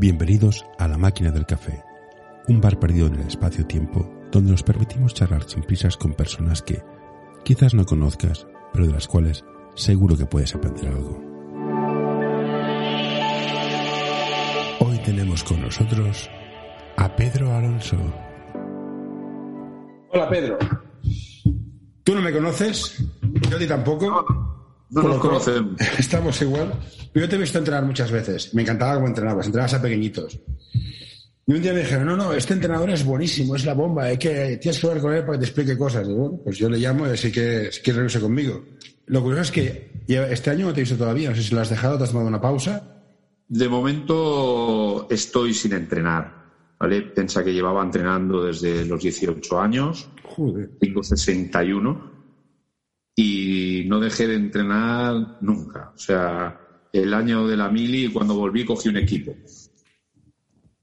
Bienvenidos a La Máquina del Café, un bar perdido en el espacio-tiempo donde nos permitimos charlar sin prisas con personas que quizás no conozcas, pero de las cuales seguro que puedes aprender algo. Hoy tenemos con nosotros a Pedro Alonso. Hola Pedro. ¿Tú no me conoces? Yo a ti tampoco. No nos conocemos. Estamos igual. Yo te he visto entrenar muchas veces. Me encantaba cómo entrenabas. Entrenabas a pequeñitos. Y un día me dijeron, no, no, este entrenador es buenísimo, es la bomba, hay que, tienes que hablar con él para que te explique cosas. Y bueno, pues yo le llamo y así que si quiere reunirse conmigo. Lo curioso es que este año no te he visto todavía. No sé si lo has dejado, te has tomado una pausa. De momento estoy sin entrenar. ¿vale? Piensa que llevaba entrenando desde los 18 años. Joder. Tengo 61 y no dejé de entrenar nunca. O sea, el año de la mili, cuando volví, cogí un equipo.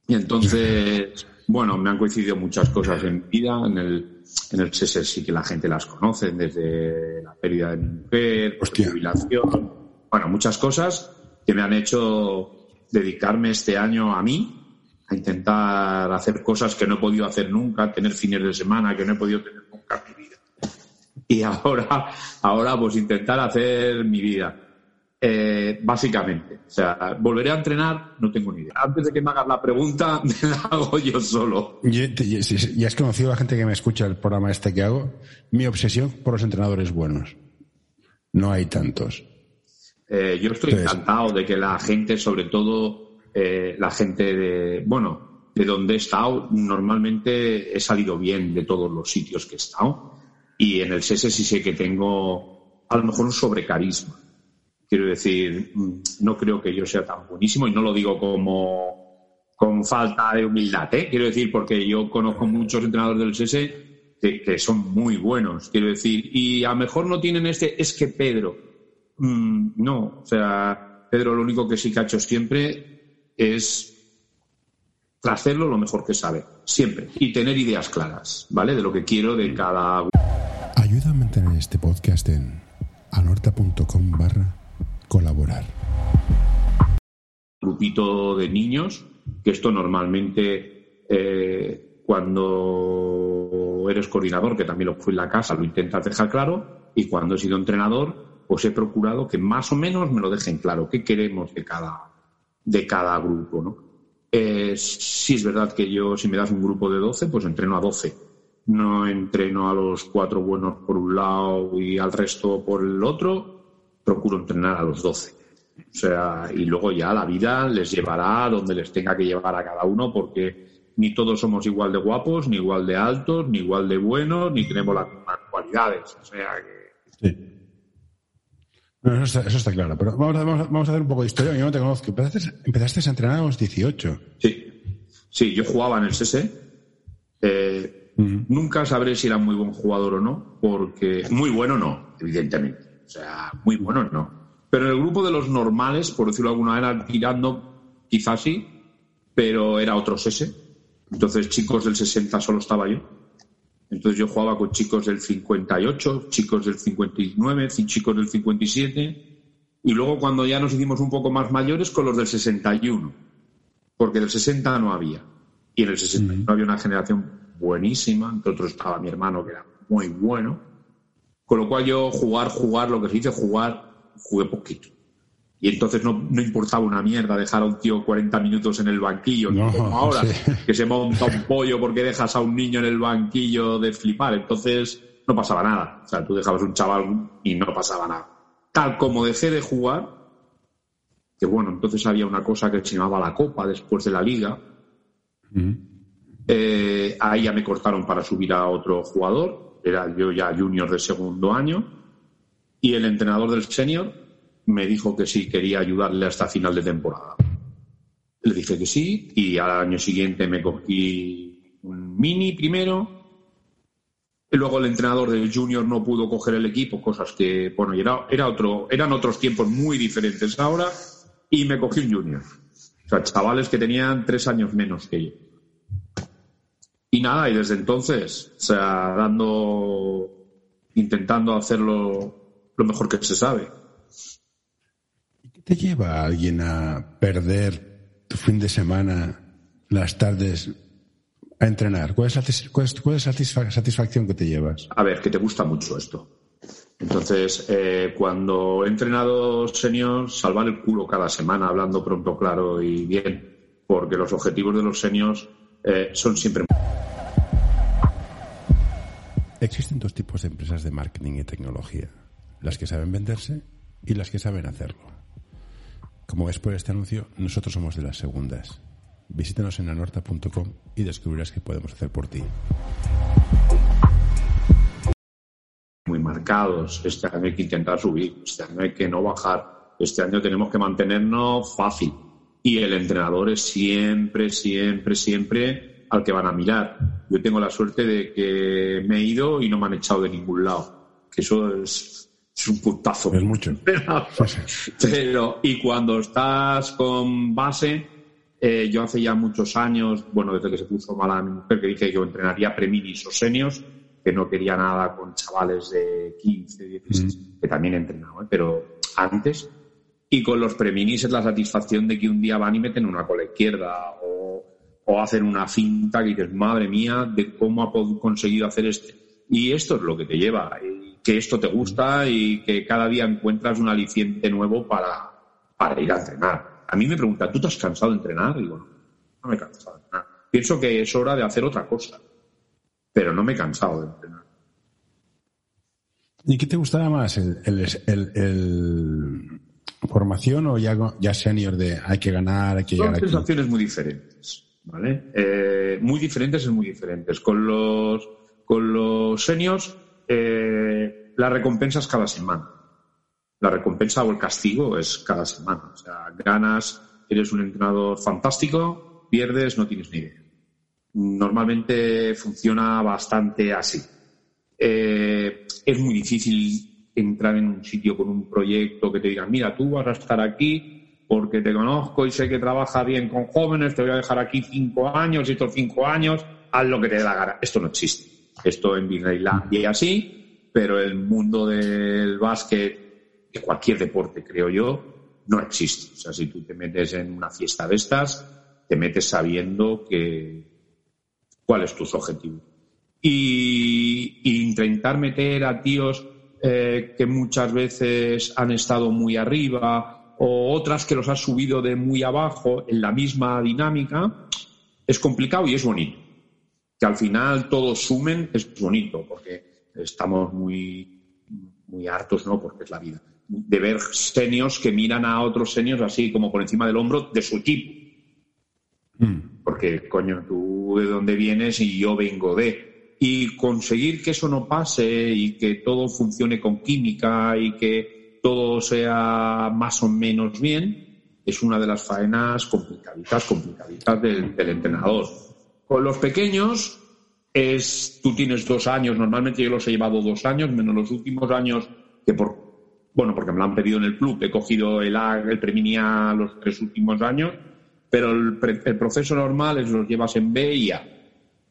Y entonces, bueno, me han coincidido muchas cosas en mi vida. En el, en el CSS sí que la gente las conoce, desde la pérdida de mi mujer, Hostia. jubilación. Bueno, muchas cosas que me han hecho dedicarme este año a mí, a intentar hacer cosas que no he podido hacer nunca, tener fines de semana que no he podido tener nunca en mi vida y ahora, ahora pues intentar hacer mi vida. Eh, básicamente. O sea, volveré a entrenar, no tengo ni idea. Antes de que me hagas la pregunta, me la hago yo solo. Y, y- y- y has conocido a la gente que me escucha el programa este que hago. Mi obsesión por los entrenadores buenos. No hay tantos. Eh, yo estoy Entonces- encantado de que la gente, sobre todo eh, la gente de, bueno, de donde he estado, normalmente he salido bien de todos los sitios que he estado. Y en el SESE sí sé que tengo a lo mejor un sobrecarisma. Quiero decir, mm, no creo que yo sea tan buenísimo y no lo digo como con falta de humildad, ¿eh? Quiero decir, porque yo conozco muchos entrenadores del SESE que, son muy buenos, quiero decir, y a lo mejor no tienen este, es que Pedro, Mm, no, o sea, Pedro lo único que sí que ha hecho siempre es hacerlo lo mejor que sabe, siempre, y tener ideas claras, ¿vale? De lo que quiero de cada Ayuda a mantener este podcast en anorta.com barra colaborar. grupito de niños, que esto normalmente eh, cuando eres coordinador, que también lo fui en la casa, lo intentas dejar claro, y cuando he sido entrenador, pues he procurado que más o menos me lo dejen claro, qué queremos de cada, de cada grupo, ¿no? Eh, sí es verdad que yo, si me das un grupo de 12, pues entreno a 12. No entreno a los cuatro buenos por un lado y al resto por el otro, procuro entrenar a los 12. O sea, y luego ya la vida les llevará a donde les tenga que llevar a cada uno, porque ni todos somos igual de guapos, ni igual de altos, ni igual de buenos, ni tenemos las mismas cualidades. O sea que. Sí. Eso, está, eso está claro. Pero vamos a, vamos, a, vamos a hacer un poco de historia. Yo no te conozco. Empezaste, empezaste a entrenar a los 18. Sí. Sí, yo jugaba en el SESE. Eh, Nunca sabré si era muy buen jugador o no, porque. Muy bueno no, evidentemente. O sea, muy bueno no. Pero en el grupo de los normales, por decirlo de alguna manera, tirando, quizás sí, pero era otro SESE. Entonces, chicos del 60 solo estaba yo. Entonces yo jugaba con chicos del 58, chicos del 59, ci- chicos del 57 y luego cuando ya nos hicimos un poco más mayores con los del 61, porque del 60 no había. Y en el 61 había una generación buenísima, entre otros estaba mi hermano que era muy bueno, con lo cual yo jugar, jugar, lo que se dice jugar, jugué poquito. Y entonces no, no importaba una mierda dejar a un tío 40 minutos en el banquillo, No, como ahora, sí. que se monta un pollo porque dejas a un niño en el banquillo de flipar. Entonces no pasaba nada. O sea, tú dejabas un chaval y no pasaba nada. Tal como dejé de jugar, que bueno, entonces había una cosa que se llamaba la Copa después de la Liga. Eh, ahí ya me cortaron para subir a otro jugador. Era yo ya junior de segundo año. Y el entrenador del senior me dijo que sí quería ayudarle hasta final de temporada. Le dije que sí y al año siguiente me cogí un mini primero. Luego el entrenador del junior no pudo coger el equipo, cosas que, bueno, era, era otro, eran otros tiempos muy diferentes ahora, y me cogí un junior. O sea, chavales que tenían tres años menos que yo. Y nada, y desde entonces, o sea, dando, intentando hacerlo lo mejor que se sabe. ¿Qué te lleva a alguien a perder tu fin de semana, las tardes a entrenar? ¿Cuál es la, satisfacción que te llevas? A ver, que te gusta mucho esto. Entonces, eh, cuando he entrenado seniors, salvar el culo cada semana, hablando pronto, claro y bien, porque los objetivos de los seniors eh, son siempre. Existen dos tipos de empresas de marketing y tecnología, las que saben venderse y las que saben hacerlo. Como ves por este anuncio, nosotros somos de las segundas. Visítanos en anorta.com y descubrirás qué podemos hacer por ti. Muy marcados. Este año hay que intentar subir, este año hay que no bajar, este año tenemos que mantenernos fácil. Y el entrenador es siempre, siempre, siempre al que van a mirar. Yo tengo la suerte de que me he ido y no me han echado de ningún lado. Que eso es, es un puntazo. Es mucho. Pero, y cuando estás con base, eh, yo hace ya muchos años, bueno, desde que se puso mala mi mujer, que dije que yo entrenaría preminis o senios, que no quería nada con chavales de 15, 16, mm. que también he entrenado, ¿eh? pero antes. Y con los preminis es la satisfacción de que un día van y meten una cola izquierda o, o hacen una cinta que dices, madre mía, de cómo ha conseguido hacer este. Y esto es lo que te lleva, que esto te gusta y que cada día encuentras un aliciente nuevo para, para ir a entrenar a mí me pregunta, ¿tú te has cansado de entrenar? Y digo, no, me he cansado de entrenar. Pienso que es hora de hacer otra cosa, pero no me he cansado de entrenar. ¿Y qué te gustaba más? ¿El, formación o ya, ya senior de hay que ganar, hay que llegar Son sensaciones muy diferentes, ¿vale? Eh, muy diferentes es muy diferentes. Con los, con los seniors, eh, las recompensas cada semana la recompensa o el castigo es cada semana. O sea, ganas, eres un entrenador fantástico, pierdes, no tienes ni idea. Normalmente funciona bastante así. Eh, es muy difícil entrar en un sitio con un proyecto que te digan, mira, tú vas a estar aquí porque te conozco y sé que trabaja bien con jóvenes, te voy a dejar aquí cinco años y estos cinco años, haz lo que te dé la gana. Esto no existe. Esto en Disneyland y así, pero el mundo del básquet que cualquier deporte, creo yo, no existe. O sea, si tú te metes en una fiesta de estas, te metes sabiendo que cuál es tu objetivo. Y, intentar meter a tíos eh, que muchas veces han estado muy arriba o otras que los has subido de muy abajo en la misma dinámica, es complicado y es bonito. Que al final todos sumen es bonito porque estamos muy, muy hartos, ¿no? Porque es la vida de ver senios que miran a otros senios así como por encima del hombro de su equipo. Mm. Porque, coño, tú de dónde vienes y yo vengo de. Y conseguir que eso no pase y que todo funcione con química y que todo sea más o menos bien, es una de las faenas complicaditas, complicaditas del, entrenador. Con los pequeños, es, tú tienes dos años, normalmente yo los he llevado dos años, menos los últimos años que por bueno, porque me lo han pedido en el club, he cogido el el Preminia los tres últimos años, pero el, proceso normal es los llevas en B y A.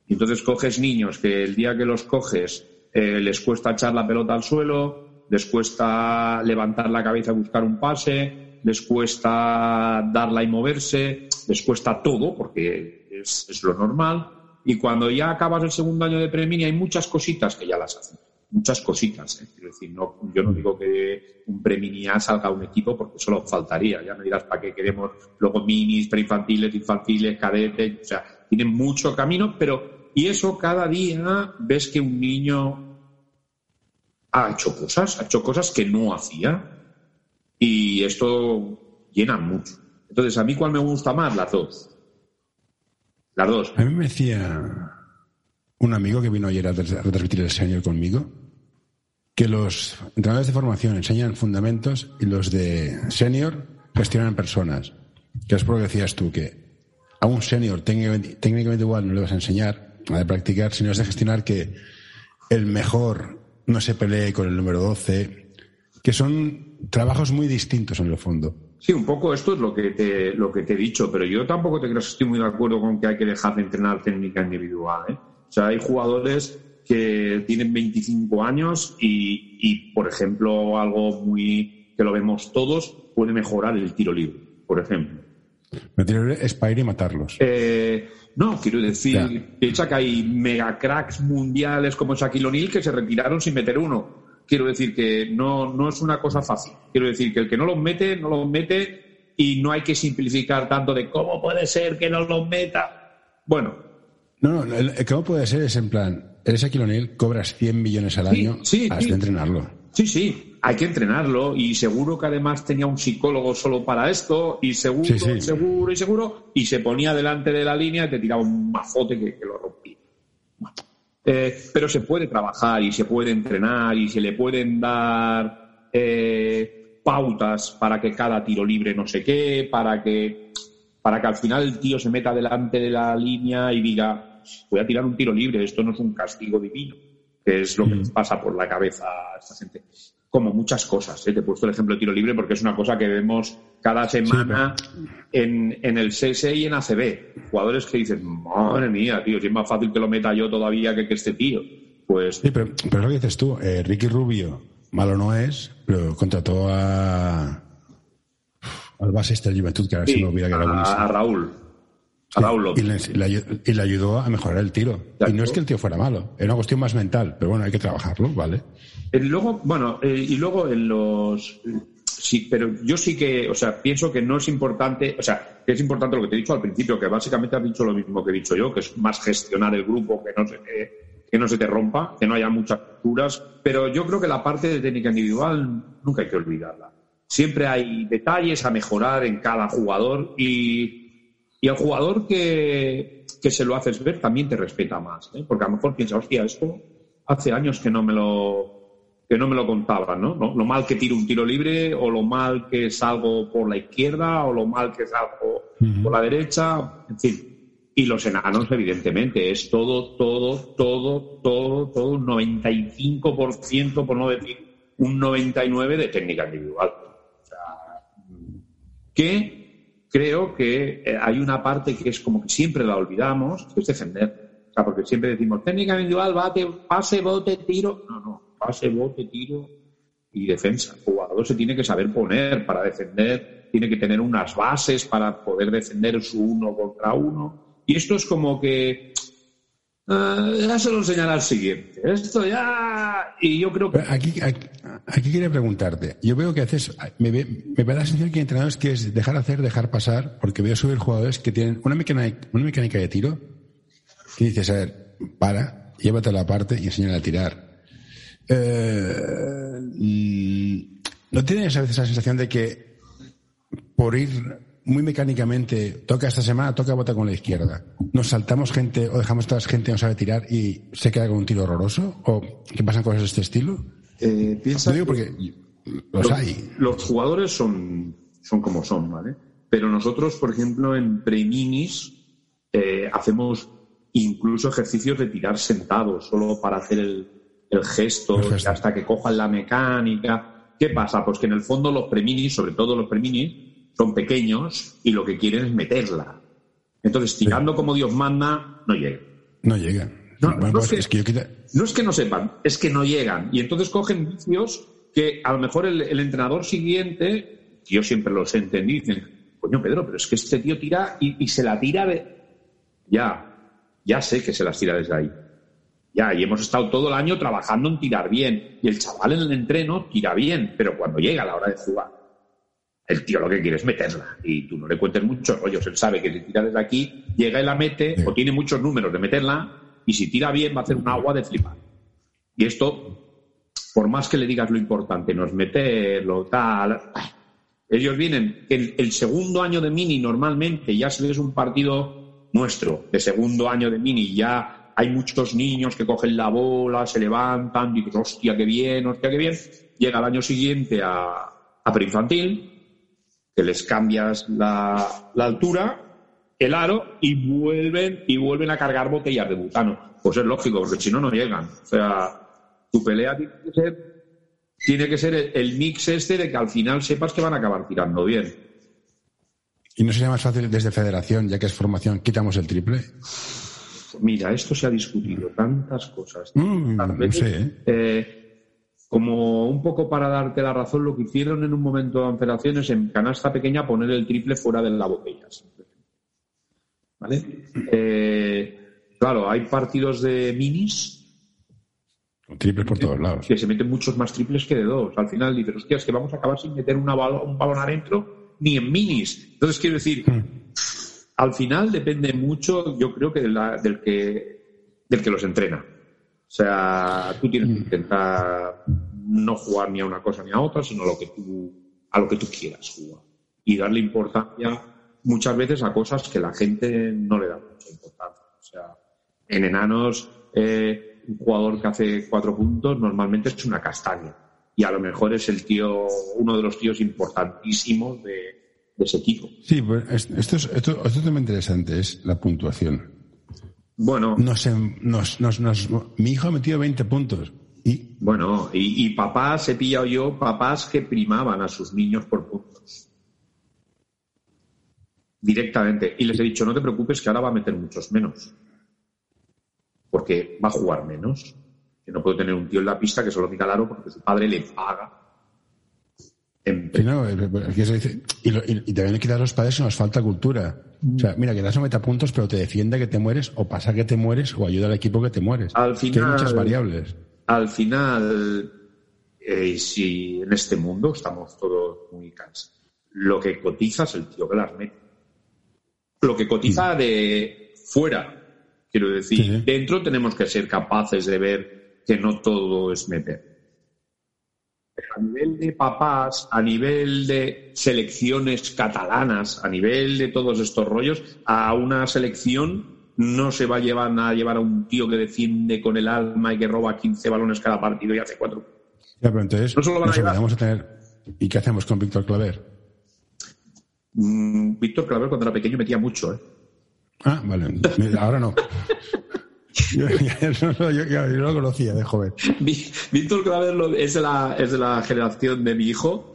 entonces coges niños que el día que los coges eh, les cuesta echar la pelota al suelo, les cuesta levantar la cabeza y buscar un pase, les cuesta darla y moverse, les cuesta todo, porque es, lo normal. Y cuando ya acabas el segundo año de Preminia hay muchas cositas que ya las hacen muchas cositas. ¿eh? Quiero decir, no, yo no digo que un preminia salga un equipo porque solo faltaría. Ya me dirás para qué queremos luego minis, preinfantiles, infantiles, cadetes. O sea, tienen mucho camino, pero y eso cada día ves que un niño ha hecho cosas, ha hecho cosas que no hacía. Y esto llena mucho. Entonces, ¿a mí cuál me gusta más? Las dos. Las dos. A mí me decía un amigo que vino ayer a transmitir el señor conmigo que los entrenadores de formación enseñan fundamentos y los de senior gestionan personas. Que es por lo que decías tú, que a un senior técnicamente, igual no le vas a enseñar a de practicar, sino es de gestionar que el mejor no se pelee con el número 12, que son trabajos muy distintos en el fondo. Sí, un poco esto es lo que te, lo que te he dicho, pero yo tampoco te creo que estoy muy de acuerdo con que hay que dejar de entrenar técnica individual. ¿eh? O sea, hay jugadores que tienen 25 años y, por ejemplo, algo muy que lo vemos todos, puede mejorar el tiro libre, por ejemplo. Me tiene es para ir y matarlos. Eh, no, quiero decir, piensa que hay mega cracks mundiales como Shaquille O'Neal que se retiraron sin meter uno. Quiero decir que no, no es una cosa fácil. Quiero decir que el que no los mete, no los mete y no hay que simplificar tanto de cómo puede ser que no los meta. Bueno. No, no, el, cómo puede ser es en plan, eres Shaquille O'Neal, cobras 100 millones al año, sí, has de entrenarlo. Sí, sí, hay que entrenarlo y seguro que además tenía un psicólogo solo para esto y seguro, seguro y seguro y se ponía delante de la línea y te tiraba un mazote que, lo rompía. Eh, pero se puede trabajar y se puede entrenar y se le pueden dar eh, pautas para que cada tiro libre no sé qué, para que, para que al final el tío se meta delante de la línea y diga, voy a tirar un tiro libre, esto no es un castigo divino que es lo que les mm. pasa por la cabeza a esta gente. Como muchas cosas. ¿eh? Te he puesto el ejemplo de tiro libre porque es una cosa que vemos cada semana en, en, el CS y en ACB. Jugadores que dicen, madre mía, tío, si es más fácil que lo meta yo todavía que que este tío. Pues... Sí, pero, pero lo que dices tú, eh, Ricky Rubio, malo no es, pero contrató a al base de Juventud, que ahora se me olvida que era A Raúl y, le, ayudó a mejorar el tiro. Y no es que el tío fuera malo, era una cuestión más mental, pero bueno, hay que trabajarlo, ¿vale? Y luego, bueno, eh, y luego en los. Sí, pero yo sí que, o sea, pienso que no es importante, o sea, que es importante lo que te he dicho al principio, que básicamente has dicho lo mismo que he dicho yo, que es más gestionar el grupo, que no se, que no se te rompa, que no haya muchas culturas, pero yo creo que la parte de técnica individual nunca hay que olvidarla. Siempre hay detalles a mejorar en cada jugador y y el jugador que, se lo haces ver también te respeta más, ¿eh? porque a lo mejor piensa, hostia, esto hace años que no me lo, que no me lo contaban, ¿no? Lo mal que tiro un tiro libre, o lo mal que salgo por la izquierda, o lo mal que salgo por la derecha, en fin. Y los enanos, evidentemente, es todo, todo, todo, todo, todo un 95%, por no decir un 99% de técnica individual. O sea, que creo que eh, hay una parte que es como que siempre la olvidamos, que es defender. Porque siempre decimos técnica individual, bate, pase, bote, tiro. No, no, pase, bote, tiro y defensa. El jugador se tiene que saber poner para defender, tiene que tener unas bases para poder defender su uno contra uno. Y esto es como que Ah, ya se lo enseñará al siguiente. Esto ya. Y yo creo que. Aquí, aquí, quería preguntarte. Yo veo que haces. Me, da la sensación que hay entrenadores que es dejar hacer, dejar pasar, porque veo subir jugadores que tienen una mecánica, una mecánica de tiro que dices, a ver, para, llévate la parte y enséñale a tirar. Eh, mm, ¿No tienes a veces la sensación de que por ir muy mecánicamente, toca esta semana, toca bota con la izquierda. ¿Nos saltamos gente o dejamos la gente que no sabe tirar y se queda con un tiro horroroso? ¿O qué pasan cosas de este estilo? Eh, piensa digo porque los, hay. Los jugadores son, son como son, ¿vale? Pero nosotros, por ejemplo, en Preminis eh, hacemos incluso ejercicios de tirar sentados, solo para hacer el, el gesto, hasta que cojan la mecánica. ¿Qué pasa? Pues que en el fondo los Preminis, sobre todo los Preminis, son pequeños y lo que quieren es meterla. Entonces, tirando como Dios manda, no llegan. No llegan. No, es que, no sepan, es que no llegan. Y entonces cogen vicios que a lo mejor el, entrenador siguiente, yo siempre los entendí, dicen, coño Pedro, pero es que este tío tira y, se la tira de... Ya, ya sé que se las tira desde ahí. Ya, y hemos estado todo el año trabajando en tirar bien. Y el chaval en el entreno tira bien, pero cuando llega a la hora de jugar, el tío lo que quiere es meterla y tú no le cuentes muchos rollos. Él sabe que si tira desde aquí, llega y la mete o tiene muchos números de meterla y si tira bien va a hacer un agua de flipar. Y esto, por más que le digas lo importante, no es meterlo, tal. Ellos vienen, el, el segundo año de mini normalmente, ya si es un partido nuestro, de segundo año de mini, ya hay muchos niños que cogen la bola, se levantan, y dicen, hostia, qué bien, hostia, qué bien. Llega el año siguiente a, a preinfantil que les cambias la, altura, el aro y vuelven y vuelven a cargar botellas de butano. Pues es lógico, porque si no, no llegan. O sea, tu pelea tiene que ser, tiene que ser el, mix este de que al final sepas que van a acabar tirando bien. ¿Y no sería más fácil desde federación, ya que es formación, quitamos el triple? Mira, esto se ha discutido tantas cosas. Mm, no sé, ¿eh? Eh, como un poco para darte la razón, lo que hicieron en un momento de operaciones en canasta pequeña poner el triple fuera de la botella. ¿Vale? Eh, claro, hay partidos de minis. triples por todos lados. Que se meten muchos más triples que de dos. Al final dices, hostia, es que vamos a acabar sin meter un balón adentro ni en minis. Entonces, quiero decir, hmm. al final depende mucho, yo creo que, del, que del que los entrena. O sea, tú tienes que mm. intentar no jugar ni a una cosa ni a otra, sino a lo que tú, a lo que tú quieras jugar. Y darle importancia muchas veces a cosas que la gente no le da mucha importancia. O sea, en enanos, eh, un jugador que hace cuatro puntos normalmente es una castaña. Y a lo mejor es el tío, uno de los tíos importantísimos de, ese equipo. Sí, pues esto es, esto, esto es muy interesante, es la puntuación. Bueno. Nos, nos, mi hijo ha metido 20 puntos. Y... Bueno, y, papás, he pillado yo papás que primaban a sus niños por puntos. Directamente. Y les he dicho, no te preocupes que ahora va a meter muchos menos. Porque va a jugar menos. Que no puede tener un tío en la pista que solo mira claro porque su padre le paga y, también hay que dar a los padres que nos falta cultura. O sea, mira, que das un metapuntos, pero te defiende que te mueres, o pasa que te mueres, o ayuda al equipo que te mueres. Al final, hay muchas variables. Al final, eh, si en este mundo estamos todos muy cansados, lo que cotiza es el tío que las mete. Lo que cotiza mm. de fuera, quiero decir, dentro tenemos que ser capaces de ver que no todo es meter a nivel de papás, a nivel de selecciones catalanas, a nivel de todos estos rollos, a una selección no se va a llevar a llevar a un tío que defiende con el alma y que roba 15 balones cada partido y hace cuatro. Ya, pero entonces, no van a Vamos a tener... ¿Y qué hacemos con Víctor Claver? Mm, Víctor Claver cuando era pequeño metía mucho, ¿eh? Ah, vale. Ahora no. Yo, lo conocía de joven. Víctor Claver es de, la, es de la generación de mi hijo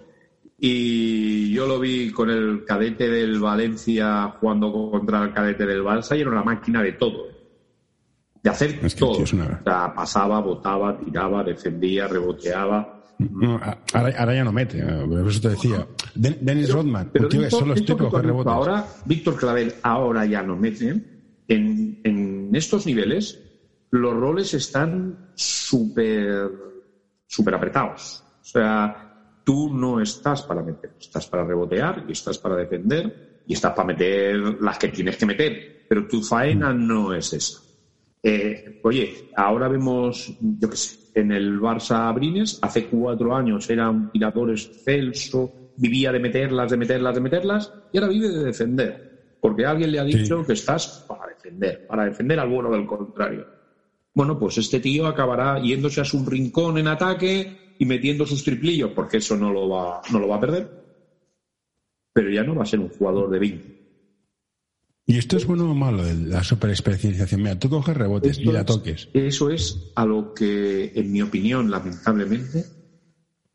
y yo lo vi con el cadete del Valencia jugando contra el cadete del Barça y era una máquina de todo. De hacer todo. pasaba, botaba, tiraba, defendía, reboteaba. ahora, ya no mete, por eso te decía. Dennis Rodman, pero Ahora, Víctor Claver ahora ya no mete en, estos niveles los roles están súper super apretados. O sea, tú no estás para meter, estás para rebotear y estás para defender y estás para meter las que tienes que meter, pero tu faena mm. no es esa. Eh, oye, ahora vemos, yo qué sé, en el Barça Brines, hace cuatro años era un tirador excelso, vivía de meterlas, de meterlas, de meterlas, y ahora vive de defender, porque alguien le ha dicho que estás defender, para defender al bueno del contrario. Bueno, pues este tío acabará yéndose a su rincón en ataque y metiendo sus triplillos, porque eso no lo va, no lo va a perder. Pero ya no va a ser un jugador de 20. ¿Y esto es bueno o malo, la superespecialización? Mira, tú coges rebotes y la toques. eso es a lo que, en mi opinión, lamentablemente,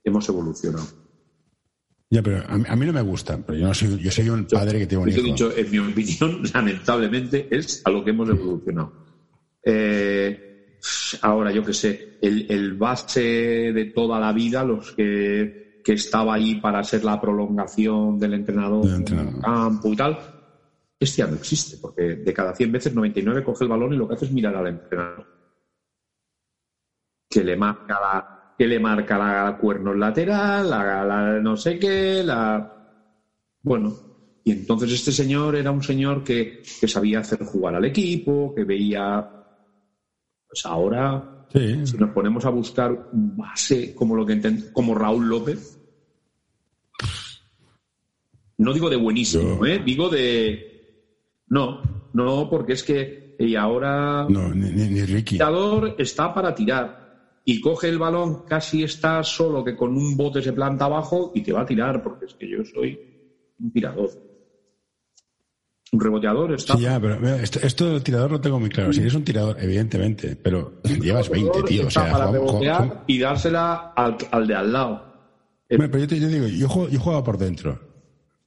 hemos evolucionado. Ya, pero a mí, no me gusta. Pero yo, no soy, yo soy un padre que tiene un hijo. he dicho, en mi opinión, lamentablemente, es a lo que hemos evolucionado. Eh, ahora, yo qué sé, el, base de toda la vida, los que, que estaba ahí para ser la prolongación del entrenador, en el campo y tal, este ya no existe, porque de cada 100 veces 99 coge el balón y lo que hace es mirar al entrenador. Que le marca la, que le marca la cuernos lateral, la, no sé qué, la... Bueno, y entonces este señor era un señor que, sabía hacer jugar al equipo, que veía... Pues ahora, si nos ponemos a buscar un base como, lo que como Raúl López, no digo de buenísimo, ¿eh? digo de... No, no, porque es que y ahora no, ni, ni, Ricky. El está para tirar y coge el balón, casi está solo que con un bote se planta abajo y te va a tirar, porque es que yo soy un tirador. Un reboteador está. Sí, ya, pero esto, del tirador lo tengo muy claro. Si eres un tirador, evidentemente, pero llevas 20, tío. O sea, para rebotear y dársela al, al, de al lado. Bueno, pero yo te digo, yo, juego, yo jugaba por dentro.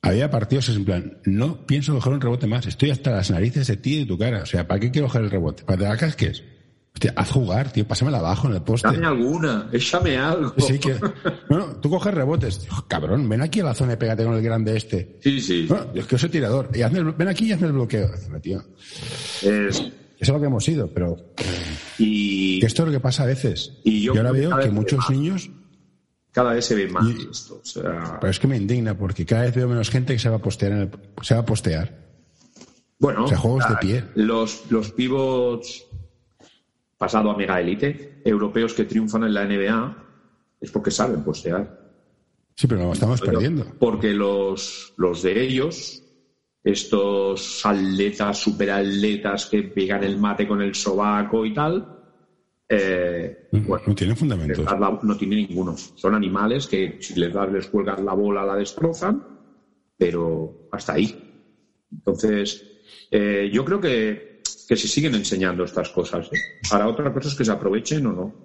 Había partidos en plan, no pienso coger un rebote más, estoy hasta las narices de ti y de tu cara. O sea, ¿para qué quiero coger el rebote? ¿Para que te la casques? Hostia, haz jugar, tío, pásamela abajo en el poste. Dame alguna, échame algo. Sí, que. Bueno, tú coges rebotes. Cabrón, ven aquí a la zona y pégate con el grande este. Sí, sí. Bueno, es que soy tirador. Y hazme el- ven aquí y hazme el bloqueo. Tío. Es- Eso es lo que hemos sido, pero y que esto es lo que pasa a veces. Y yo ahora veo que muchos niños, cada vez se ve más Y- esto. O sea, pero es que me indigna porque cada vez veo menos gente que se va a postear, en el- se va a postear. bueno, o sea, juegos de pie. Los, los pivots pasado a mega elite, europeos que triunfan en la NBA, es porque saben postear. Sí, pero lo estamos perdiendo. Porque los, los de ellos, estos atletas, superatletas que pegan el mate con el sobaco y tal, eh, bueno, No tienen fundamentos. la- no tiene ninguno. Son animales que si les das, les cuelgas la bola, la destrozan, pero hasta ahí. Entonces, eh, yo creo que, que se siguen enseñando estas cosas. ¿eh? Ahora, otra cosa es que se aprovechen o no.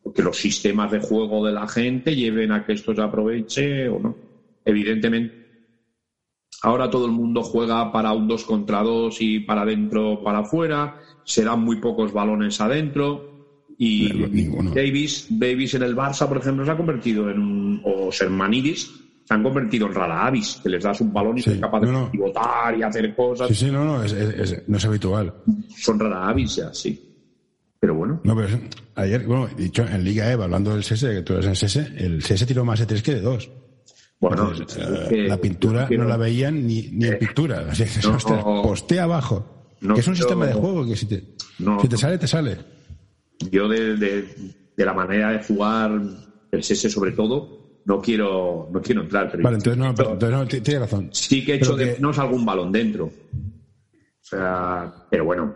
Porque los sistemas de juego de la gente lleven a que esto se aproveche o no. Evidentemente, ahora todo el mundo juega para un 2 contra 2 y para adentro, para afuera. Se dan muy pocos balones adentro. Y. Davis, Davis en el Barça, por ejemplo, se ha convertido en un. o Sermanidis se han convertido en rara avis, que les das un balón y Sí, son capaces no, no. de pivotar y hacer cosas. Sí, sí, no, no, es, es- es- no es habitual. Son rara avis ya, sí. Pero bueno, No, pero ayer, bueno, dicho en Liga EVA, hablando del CS, que tú eres en CS, el CS tiró más de 3 que de 2. bueno. Entonces, es eh, que- la pintura no la veían ni, ni en pintura. Así que, no, ostras, postea abajo. que es un sistema de juego que si te, No. si te sale, te sale. Yo de, de- de la manera de jugar el SS sobre todo, no quiero, no quiero entrar. Pero Vale, entonces no, pero- entonces no, tienes razón. sí que he hecho Pero de que- menos algún balón dentro. O sea, pero bueno.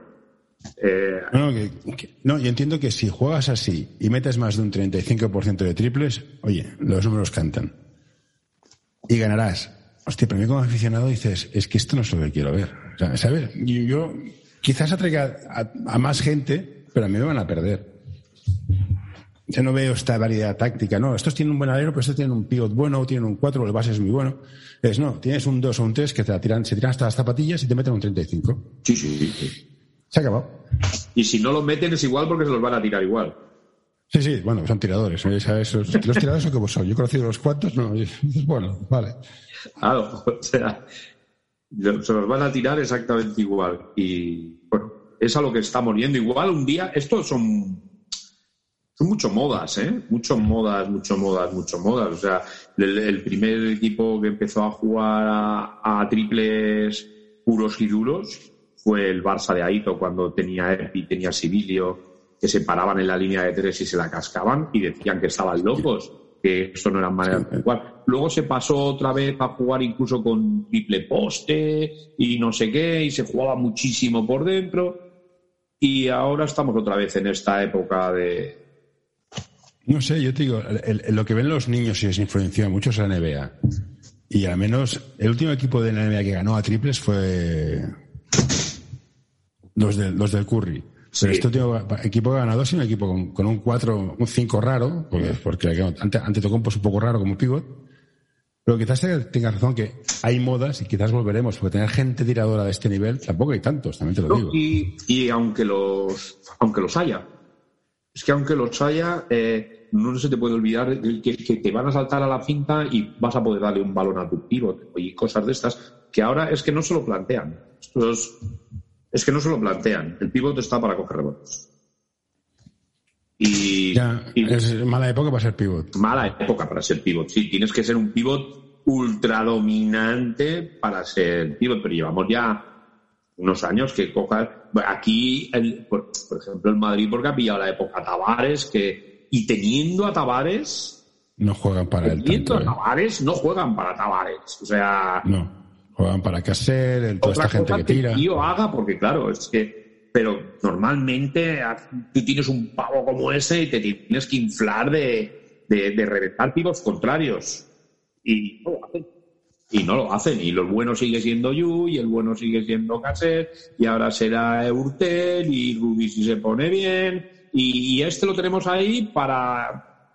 Eh, No, no, que- que- no, yo entiendo que si juegas así y metes más de un 35% de triples, oye, los números cantan. Y ganarás. Hostia, pero a mí como aficionado dices, es que esto no es lo que quiero ver. O sea, ¿sabes? Yo, yo quizás atraiga a, a más gente, pero a mí me van a perder. Yo no veo esta variedad táctica. No, estos tienen un buen alero, pero estos tienen un pivot bueno, tienen un 4, el base es muy bueno. Es no, tienes un 2 o un 3 que te la tiran, se tiran hasta las zapatillas y te meten un 35. sí, sí, sí. Se ha acabado. Y si no los meten es igual porque se los van a tirar igual. Sí, sí, bueno, son tiradores. ¿eh? ¿sabes? Los tiradores son como son. Yo he conocido los cuantos, no. Bueno, vale. Claro, o sea, se los van a tirar exactamente igual. Y bueno, es a lo que estamos viendo. Igual un día, estos son, son mucho modas, ¿eh? Mucho modas, mucho modas, mucho modas. O sea, el, el primer equipo que empezó a jugar a, a triples puros y duros fue el Barça de Aito cuando tenía Epi, tenía Sibilio, que se paraban en la línea de tres y se la cascaban y decían que estaban locos, que esto no eran maneras de jugar. Luego se pasó otra vez a jugar incluso con triple poste y no sé qué, y se jugaba muchísimo por dentro. Y ahora estamos otra vez en esta época de. No sé, yo te digo, el- el- lo que ven los niños y les influencia mucho es la NBA. Y al menos el último equipo de la NBA que ganó a triples fue los, del los del Curry. Pero este último equipo que ha ganado es un equipo con, con un 4, un 5 raro, porque, porque ante, ante Tocompo es un poco raro como pivot. Pero quizás tengas razón que hay modas y quizás volveremos, porque tener gente tiradora de este nivel tampoco hay tantos, también te lo digo. y, y aunque los aunque los haya, es que aunque los haya, eh, no se te puede olvidar que, que te van a saltar a la cinta y vas a poder darle un balón a tu pivot y cosas de estas que ahora es que no se lo plantean. Estos, es que no se lo plantean. El pivot está para coger rebotes. Y, Ya, y- es mala época para ser pivot. mala época para ser pivot. Sí, tienes que ser un pivot ultra dominante para ser pivot, pero llevamos ya unos años que coja. bueno, Aquí, el- por, por ejemplo, el Madrid, porque ha pillado la época Tavares, que, y teniendo a Tavares, No juegan para el teniendo tanto. a ¿eh? Tavares, no juegan para Tavares. O sea, No, juegan para Caser, el- toda otra esta gente cosa que tira. el tío haga, porque claro, es que. Pero normalmente tú tienes un pavo como ese y te tienes que inflar de, de, de reventar pibos contrarios. Y no lo hacen. Y no lo hacen. Y los buenos sigue siendo Yu, y el bueno sigue siendo Caser, y ahora será Urtel, y Rubi si se pone bien. Y, y este lo tenemos ahí para,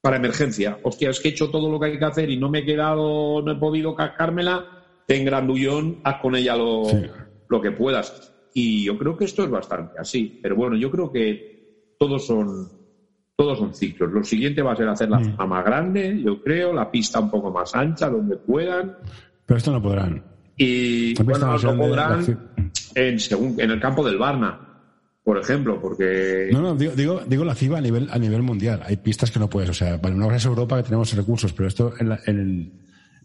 para emergencia. Hostia, es que he hecho todo lo que hay que hacer y no me he quedado, no he podido cascármela. Ten grandullón, haz con ella lo, Sí. lo que puedas. Y yo creo que esto es bastante así. Pero bueno, yo creo que todos son todos son ciclos. Lo siguiente va a ser hacer la zona más grande, yo creo, la pista un poco más ancha, donde puedan. Pero esto no podrán. Y bueno, no podrán en, según, en el campo del Barna, por ejemplo, porque... No, no, digo, digo, digo la FIBA a nivel, a nivel mundial. Hay pistas que no puedes, o sea, bueno, una cosa es Europa que tenemos recursos, pero esto en, en,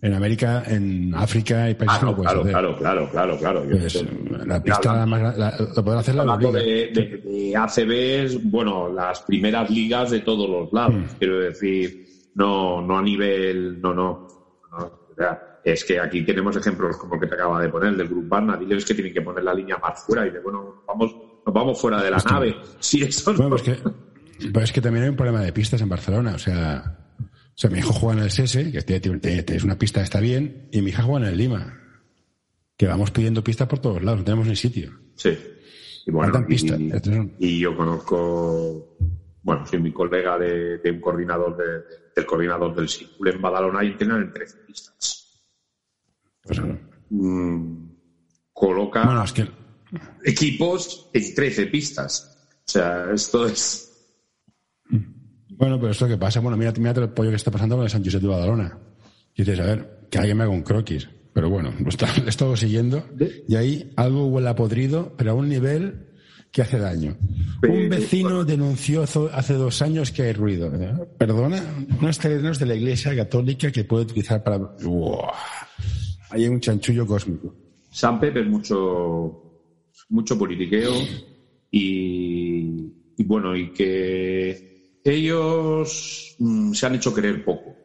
en América, en África hay países que no puedes claro, hacer. Claro, claro, claro, claro. Pues, la pista más, la, lo pueden hacer la de, de, de ACBs, bueno, las primeras ligas de todos los lados, Mm. quiero decir, no, no a nivel, no, no, no, o sea, es que aquí tenemos ejemplos como el que te acaba de poner, del Grupo Barna, diles que tienen que poner la línea más fuera y de, bueno, vamos, nos vamos fuera de la nave. Si eso Bueno, no- pues que, pero es que también hay un problema de pistas en Barcelona. O sea, o sea mi hijo juega en el SESE, que es una pista que está bien, y mi hija juega en el Lima. Que vamos pidiendo pistas por todos lados, no tenemos ni sitio. Sí. Y bueno, Faltan pistas. y, y yo conozco, bueno, soy mi colega de, de un coordinador de- del coordinador del SICUL en Badalona y entrenan en 13 pistas. Pues, Mm, coloca bueno, es que equipos en 13 pistas. O sea, esto es. Bueno, pero esto que pasa, bueno, mira, mira el pollo que está pasando con el San Josep de Badalona. Y dices, a ver, que alguien me haga un croquis. Pero bueno, lo está, lo he estado siguiendo y ahí algo huele a podrido, pero a un nivel que hace daño. Pero, un vecino denunció hace dos años que hay ruido. Perdona, unos terrenos de la Iglesia Católica que puede utilizar para... Ahí hay un chanchullo cósmico. San Pepe es mucho, mucho politiqueo y, y bueno, y que ellos mm, se han hecho creer poco.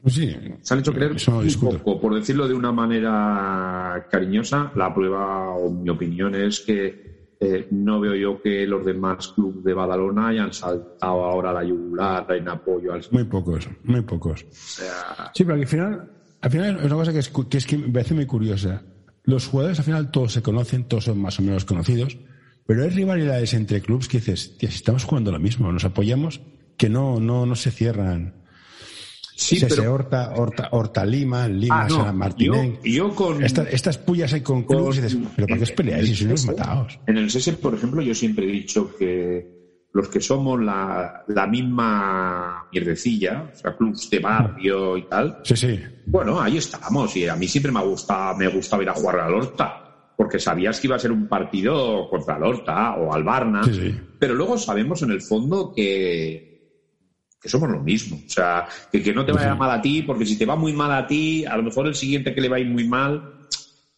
Pues sí, Se han hecho creer no un discuto. poco, por decirlo de una manera cariñosa. La prueba, o mi opinión, es que eh, no veo yo que los demás clubes de Badalona hayan saltado ahora a la yugular en apoyo al. Muy pocos, muy pocos. O sea, Sí, pero al final, al final es una cosa que es, cu- que es que me parece muy curiosa. Los jugadores al final todos se conocen, todos son más o menos conocidos, pero hay rivalidades entre clubes que dices, "Tía, si estamos jugando lo mismo, nos apoyamos, que no, no, no se cierran. sí, Se- se pero. Horta, Horta, Horta Lima, Lima, Ah, no, San Martín. yo, yo con. Esta- estas pullas hay con clubes y dices, pero ¿para qué os peleáis si sois matados? En el SESE, por ejemplo, yo siempre he dicho que los que somos la, la misma mierdecilla, o sea, clubs de barrio y tal, Sí, sí. bueno, ahí estábamos. Y a mí siempre me ha gustado, me gustaba ir a jugar al Horta, porque sabías que iba a ser un partido contra el Horta o al Barna. Sí, sí. Pero luego sabemos en el fondo que, que somos lo mismo. O sea, que, que no te vaya mal a ti, porque si te va muy mal a ti, a lo mejor el siguiente que le va a ir muy mal,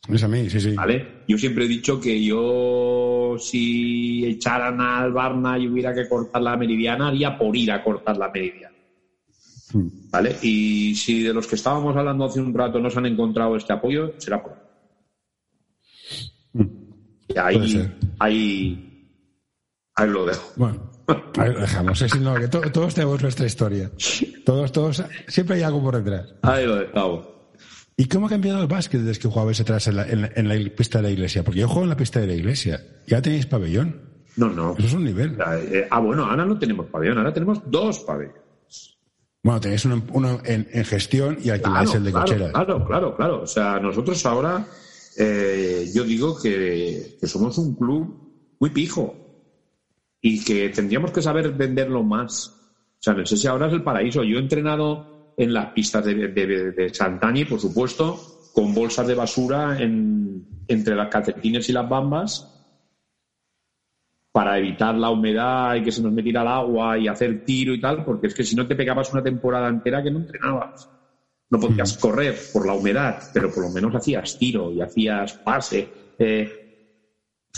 Es a mí, sí, sí. ¿vale? Yo siempre he dicho que yo, si echaran al Barna y hubiera que cortar la meridiana, haría por ir a cortar la meridiana. Mm. ¿Vale? Y si de los que estábamos hablando hace un rato no se han encontrado este apoyo, será por. Y Puede ahí, ahí, ahí lo dejo. Bueno, ahí lo dejamos. Es no, que to- todos tenemos nuestra historia. Todos, todos, siempre hay algo por detrás. Ahí lo dejamos. ¿Y cómo ha cambiado el básquet desde que jugabais atrás en la, en la- en la pista de la iglesia? Porque yo juego en la pista de la iglesia. Ya tenéis pabellón. No, no. Eso es un nivel. Eh, ah, bueno, ahora no tenemos pabellón, ahora tenemos dos pabellones. Bueno, tenéis uno, uno en, en gestión y alquiláis el de claro, cocheras. Claro, claro, claro. O sea, nosotros ahora, eh, yo digo que, que somos un club muy pijo y que tendríamos que saber venderlo más. O sea, no sé si ahora es el paraíso. Yo he entrenado en las pistas de, de, de Santani, por supuesto, con bolsas de basura en, entre las calcetines y las bambas para evitar la humedad y que se nos metiera el agua y hacer tiro y tal, porque es que si no te pegabas una temporada entera que no entrenabas. No podías correr por la humedad, pero por lo menos hacías tiro y hacías pase. Eh,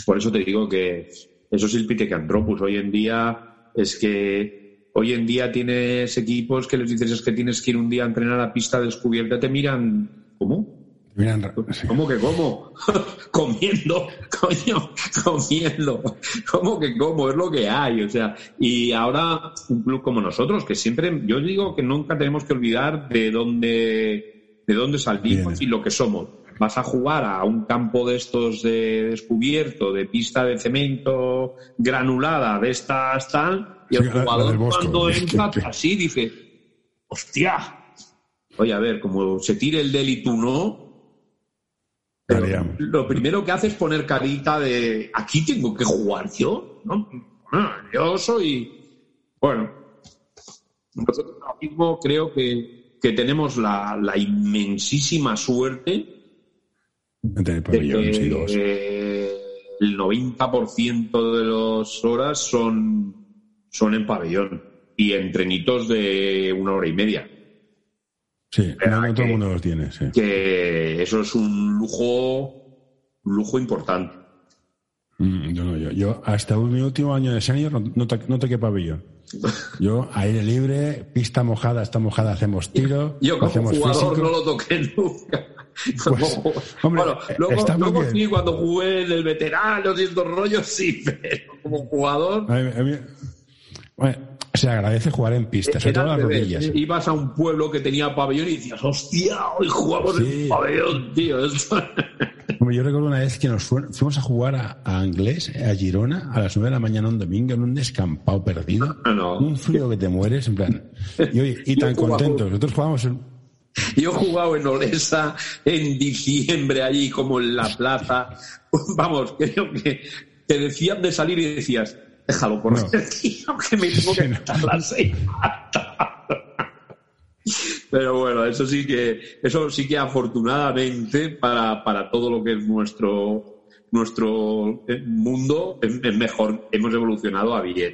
por eso te digo que eso es el Pitecantropus. Hoy en día es que hoy en día tienes equipos que les dices es que tienes que ir un día a entrenar a pista descubierta, te miran, ¿cómo? Miran sí. ¿Cómo que cómo? comiendo, coño, comiendo. ¿Cómo que cómo? Es lo que hay. O sea, y ahora un club como nosotros, que siempre, yo digo que nunca tenemos que olvidar de dónde, de dónde salimos Bien. y lo que somos. Vas a jugar a un campo de estos de descubierto, de pista de cemento granulada, de estas tal, y el jugador cuando entra que- así dice, hostia, Oye, a ver, como se tire el del y tú no, pero lo primero que hace es poner carita de aquí tengo que jugar yo, ¿no? yo soy. Bueno, nosotros ahora mismo creo que, que tenemos la, la inmensísima suerte de tener pabellones y dos. el 90% de las horas son, son en pabellón y en trenitos de una hora y media. Sí, no, todo el mundo los tiene. Sí. Que eso es un lujo, un lujo importante. Mm, yo no, yo, yo hasta mi último año de senior no, no, toqué pabellón. Yo, aire libre, pista mojada, está mojada, hacemos tiro. Yo como hacemos jugador físico. no lo toqué nunca. Pues, hombre, bueno, luego, muy luego bien. sí, cuando jugué en el veterano y estos rollos, sí, pero como jugador. A mí- a mí- bueno, se agradece jugar en pista, sobre todo las rodillas. Ibas a un pueblo que tenía pabellón y decías, hostia, hoy jugamos Sí. en pabellón, tío. Esto- Hombre, Yo recuerdo una vez que nos fuimos a jugar a, a Anglés, a Girona, a las 9 de la mañana un domingo, en un descampado perdido. Ah, no. Un frío que te mueres, en plan. Y, oye, y tan contentos. Nosotros jugábamos en. Yo he jugado en Olesa en diciembre allí como en la plaza. Vamos, creo que te decían de salir y decías, déjalo por No. tío, que me tengo que echar las seis. Pero bueno, eso sí que, eso sí que afortunadamente para, para todo lo que es nuestro, nuestro eh, mundo es, es mejor, hemos evolucionado a bien,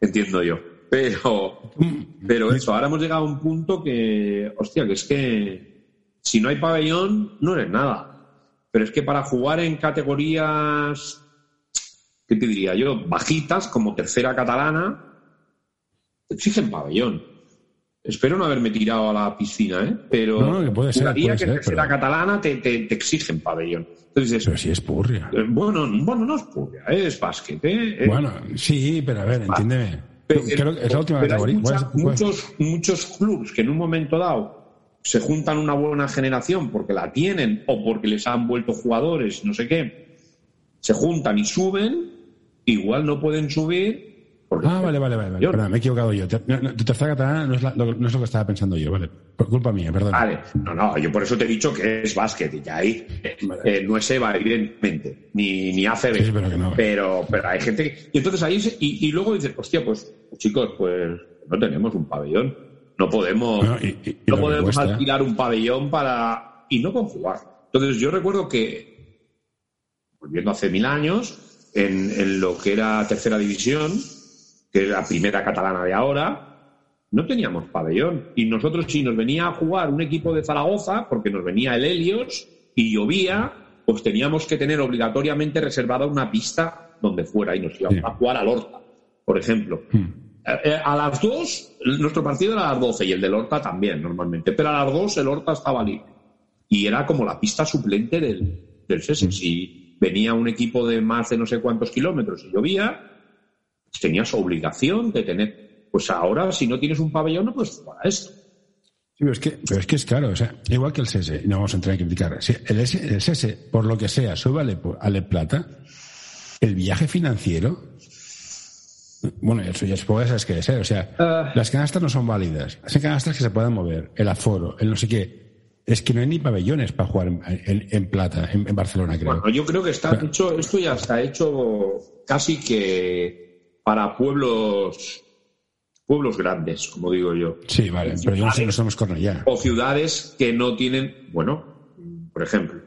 entiendo yo. Pero, pero eso, ahora hemos llegado a un punto que, hostia, que es que si no hay pabellón, no eres nada. Pero es que para jugar en categorías, ¿qué te diría yo? Bajitas, como tercera catalana, te exigen pabellón. Espero no haberme tirado a la piscina, ¿eh? Pero No, no, que puede ser, puede que ser, tercera pero- catalana te, te, te exigen pabellón. Entonces Pero si es purria. eh, bueno, bueno, no es purria, ¿eh? es básquet, ¿eh? Bueno, sí, pero a ver, entiéndeme. Pero- Creo que es la última categoría. mucha- ¿Cuál es- cuál- muchos, muchos clubs que en un momento dado se juntan una buena generación porque la tienen o porque les han vuelto jugadores, no sé qué, se juntan y suben, igual no pueden subir. Ah, vale, vale, vale. Perdón, me he equivocado yo. No, Tu tercera catalana no es, la- lo, no es lo que estaba pensando yo, vale. Por culpa mía, perdón. Vale, no, no, yo por eso te he dicho que es básquet y ya ahí eh, Vale. eh, no es EVA, evidentemente, ni, ni ACB. Sí, pero que no. pero, pero hay gente que... Y entonces ahí, se- y, y luego dices, hostia, pues chicos, pues no tenemos un pabellón, no podemos, Bueno, y- y- y no podemos cuesta. alquilar un pabellón para... y no con jugar. Entonces yo recuerdo que, volviendo hace mil años, en, en lo que era tercera división, que es la primera catalana de ahora, no teníamos pabellón. Y nosotros, si nos venía a jugar un equipo de Zaragoza, porque nos venía el Helios y llovía, pues teníamos que tener obligatoriamente reservada una pista donde fuera y nos íbamos Sí. a jugar al Horta, por ejemplo. Hmm. Eh, eh, A las dos, nuestro partido era a las 12 y el del Horta también, normalmente. Pero a las dos el Horta estaba libre. Y era como la pista suplente del, del SESE. Si venía un equipo de más de no sé cuántos kilómetros y llovía, tenías obligación de tener. Pues ahora, si no tienes un pabellón, no puedes jugar a esto. Sí, pero es, que, pero es que es caro, o sea, igual que el SESE, no vamos a entrar a criticar. Si el, el por lo que sea, sube a Le, Plata, el viaje financiero, bueno, eso ya supongo que sabes qué es, ¿eh? o sea, Ah. las canastas no son válidas, hay canastas que se puedan mover, el aforo, el no sé qué. Es que no hay ni pabellones para jugar en, en- en Plata, en, en Barcelona, creo. Bueno, yo creo que está Pero- hecho, esto ya está hecho casi que para pueblos, pueblos grandes, como digo yo. sí, vale, pero yo no sé, no somos Cornellá. o ciudades que no tienen, bueno, por ejemplo,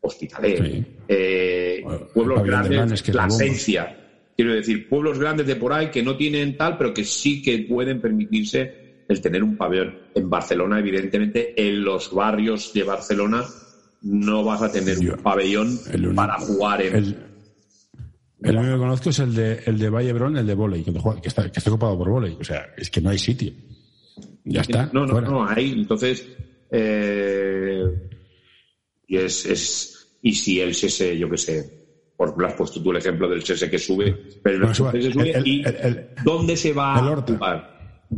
Hospitalet, Sí. eh, Bueno, pueblos grandes, que. Plasencia, quiero decir, pueblos grandes de por ahí que no tienen tal, pero que sí que pueden permitirse el tener un pabellón. En Barcelona, evidentemente, en los barrios de Barcelona no vas a tener Yo- un pabellón el único- para jugar en... El, el único que conozco es el de, el de Vallebrón, el de volei, que, está, que está ocupado por volei. O sea, es que no hay sitio. Ya está. No, no, fuera. no, ahí, entonces, eh, y es, es, y si el SESE, yo qué sé, por lo has puesto tú el ejemplo del SESE que sube, pero el sube. SESE sube El- y el- ¿dónde se va a jugar?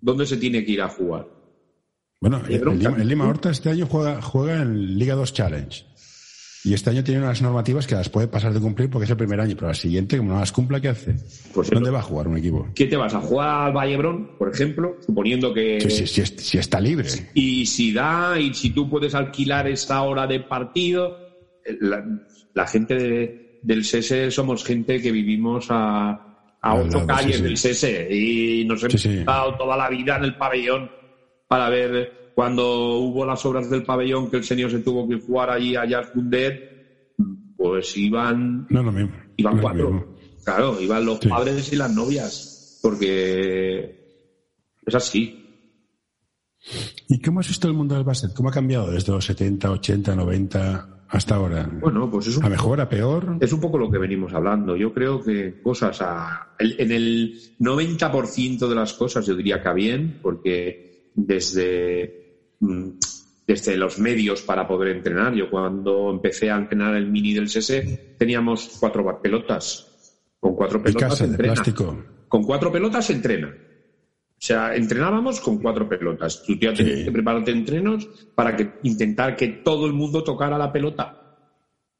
¿Dónde se tiene que ir a jugar? Bueno, el Lima Horta este año juega, juega en Liga 2 Challenge. Y este año tiene unas normativas que las puede pasar de cumplir porque es el primer año, pero al siguiente, como no las cumpla, ¿qué hace? Pues ¿Dónde va a jugar un equipo? ¿Qué te vas a jugar al Vallebrón, por ejemplo? Suponiendo que... Si, si- si es- si está libre. Y si da, y si tú puedes alquilar esa hora de partido, la, la gente de- del SESE somos gente que vivimos a, a ocho calles del SS y nos hemos estado toda la vida en el pabellón para ver cuando hubo las obras del pabellón que el señor se tuvo que jugar allí a Fundet, pues iban, no, lo mismo. iban cuatro. Claro, iban los padres y las novias, porque es así. ¿Y cómo has visto el mundo del básquet? ¿Cómo ha cambiado desde los 70, 80, 90 hasta ahora? Bueno, pues es un, ¿A mejor, a peor? Es un poco lo que venimos hablando. Yo creo que cosas a, en el 90% de las cosas yo diría que a bien, porque desde, mm, desde los medios para poder entrenar, yo cuando empecé a entrenar el mini del SS teníamos cuatro pelotas. Con cuatro pelotas de plástico. Con cuatro pelotas se entrena. O sea, entrenábamos con cuatro pelotas. Tú ya tenías que prepararte entrenos para que, intentar que todo el mundo tocara la pelota.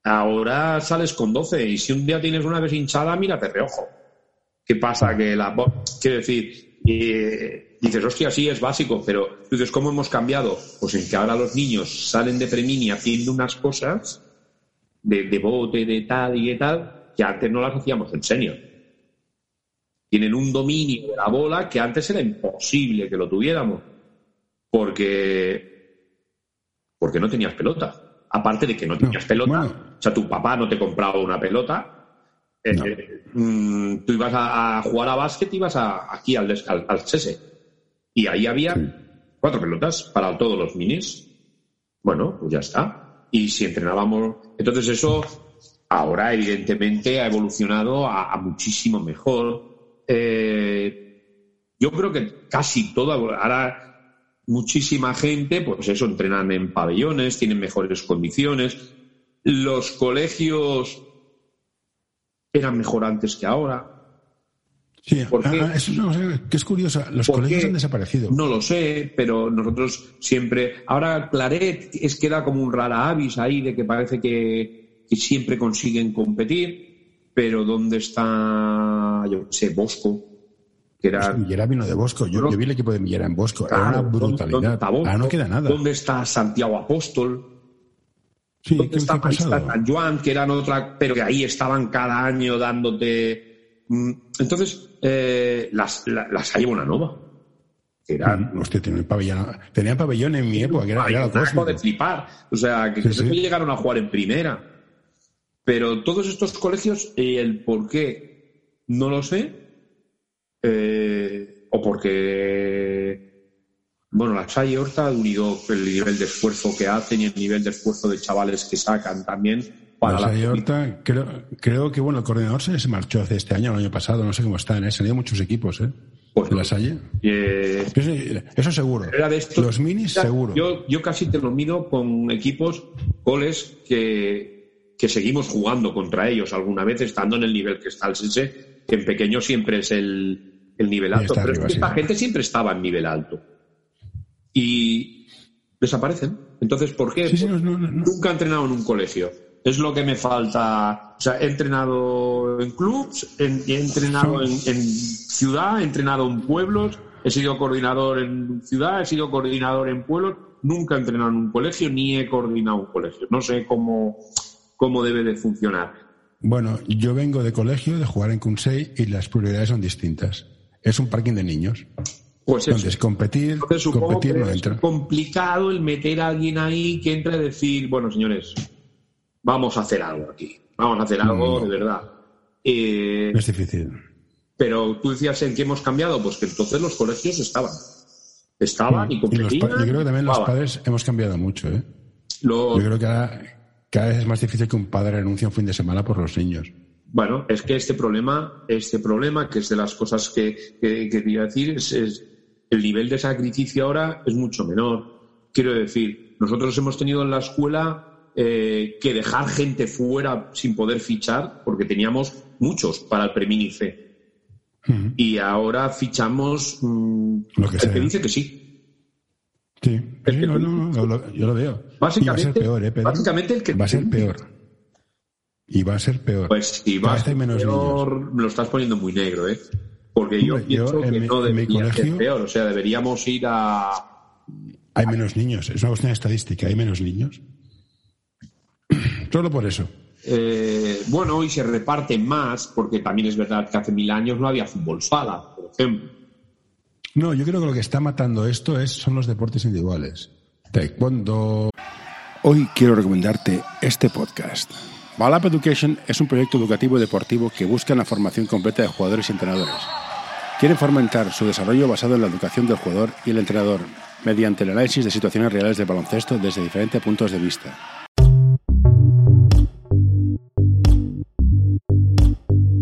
Ahora sales con doce y si un día tienes una vez hinchada, mírate reojo. ¿Qué pasa? Que la. Quiero decir, eh, dices, hostia, sí, es básico, pero dices, ¿cómo hemos cambiado? Pues en que ahora los niños salen de premini haciendo unas cosas de, de bote, de tal y de tal, que antes no las hacíamos en serio tienen un dominio de la bola que antes era imposible que lo tuviéramos, porque, porque no tenías pelota. Aparte de que no tenías pelota, o sea, tu papá no te compraba una pelota, eh, mm, tú ibas a, jugar a básquet, ibas a, aquí al, al, al y ahí había cuatro pelotas para todos los minis. Bueno, pues ya está. Y si entrenábamos, entonces eso ahora evidentemente ha evolucionado a muchísimo mejor eh, yo creo que casi toda, ahora muchísima gente, pues eso, entrenan en pabellones, tienen mejores condiciones. Los colegios eran mejor antes que ahora. Sí, ah, eso que es curioso, los colegios han desaparecido. No lo sé, pero nosotros siempre. Ahora Claret es que da como un rara avis ahí de que parece que, que siempre consiguen competir pero ¿dónde está, yo sé, Bosco? Que era... Pues vino de Bosco. Yo, vi el equipo de Millera en Bosco. era una brutalidad. Ahora no queda nada. ¿Dónde está Santiago Apóstol? Sí, ¿Dónde está San Juan, que eran otra, pero que ahí estaban cada año dándote. Mm, entonces, eh, las, las, hay una nova. Que eran... Hostia, tenía pabellón, tenía pabellón en mi época, que era, era de flipar. O sea, que, sí, llegaron a jugar en primera. Pero todos estos colegios, y el por qué, no lo sé. Eh, o porque, bueno, la Salle Horta ha unido el nivel de esfuerzo que hacen y el nivel de esfuerzo de chavales que sacan también. Para la, Horta, creo, creo que bueno, el coordinador se, marchó hace este año o el año pasado, no sé cómo están, ¿eh? han salido muchos equipos, ¿eh? Pues la Salle. Eh, eso, seguro. Los minis, seguro. Yo, yo casi te lo mido con equipos, goles que, que seguimos jugando contra ellos alguna vez estando en el nivel que está el Sense, que en pequeño siempre es el, nivel alto. Pero esta gente siempre estaba en nivel alto. Y desaparecen. Entonces, ¿por qué? Nunca he entrenado en un colegio. Es lo que me falta. O sea, he entrenado en clubs, he, entrenado en, en, ciudad, he entrenado en pueblos, he sido coordinador en ciudad, he sido coordinador en pueblos. Nunca he entrenado en un colegio ni he coordinado un colegio. No sé cómo cómo debe de funcionar. Bueno, yo vengo de colegio, de jugar en Kunsei, y las prioridades son distintas. Es un parking de niños. Pues Entonces, competir, competir no entra. Es complicado el meter a alguien ahí que entre a decir, bueno, señores, vamos a hacer algo aquí. Vamos a hacer algo de verdad. Eh, es difícil. Pero tú decías en qué hemos cambiado, pues que entonces los colegios estaban. Estaban y competían. yo creo que también los padres hemos cambiado mucho, ¿eh? Yo creo que ahora cada vez es más difícil que un padre renuncie un fin de semana por los niños. Bueno, es que este problema, este problema, que es de las cosas que, quería decir, es, el nivel de sacrificio ahora es mucho menor. Quiero decir, nosotros hemos tenido en la escuela eh, que dejar gente fuera sin poder fichar, porque teníamos muchos para el Preminice. Y ahora fichamos mm, el que dice que sí. Sí, no, no, yo lo veo. Básicamente, va a ser peor, ¿eh, Pedro? Básicamente el que... Va a ser peor. Y va a ser peor. Pues si va a ser peor, me lo estás poniendo muy negro, ¿eh? Porque yo pienso que no debería ser peor. O sea, deberíamos ir a... Hay menos niños. Es una cuestión estadística. Hay menos niños. Solo por eso. Eh, bueno, hoy se reparte más, porque también es verdad que hace mil años no había fútbol sala, por ejemplo. No, yo creo que lo que está matando esto es, son los deportes individuales. Taekwondo. Hoy quiero recomendarte este podcast. Balap Education es un proyecto educativo y deportivo que busca la formación completa de jugadores y entrenadores. Quieren fomentar su desarrollo basado en la educación del jugador y el entrenador, mediante el análisis de situaciones reales de baloncesto desde diferentes puntos de vista.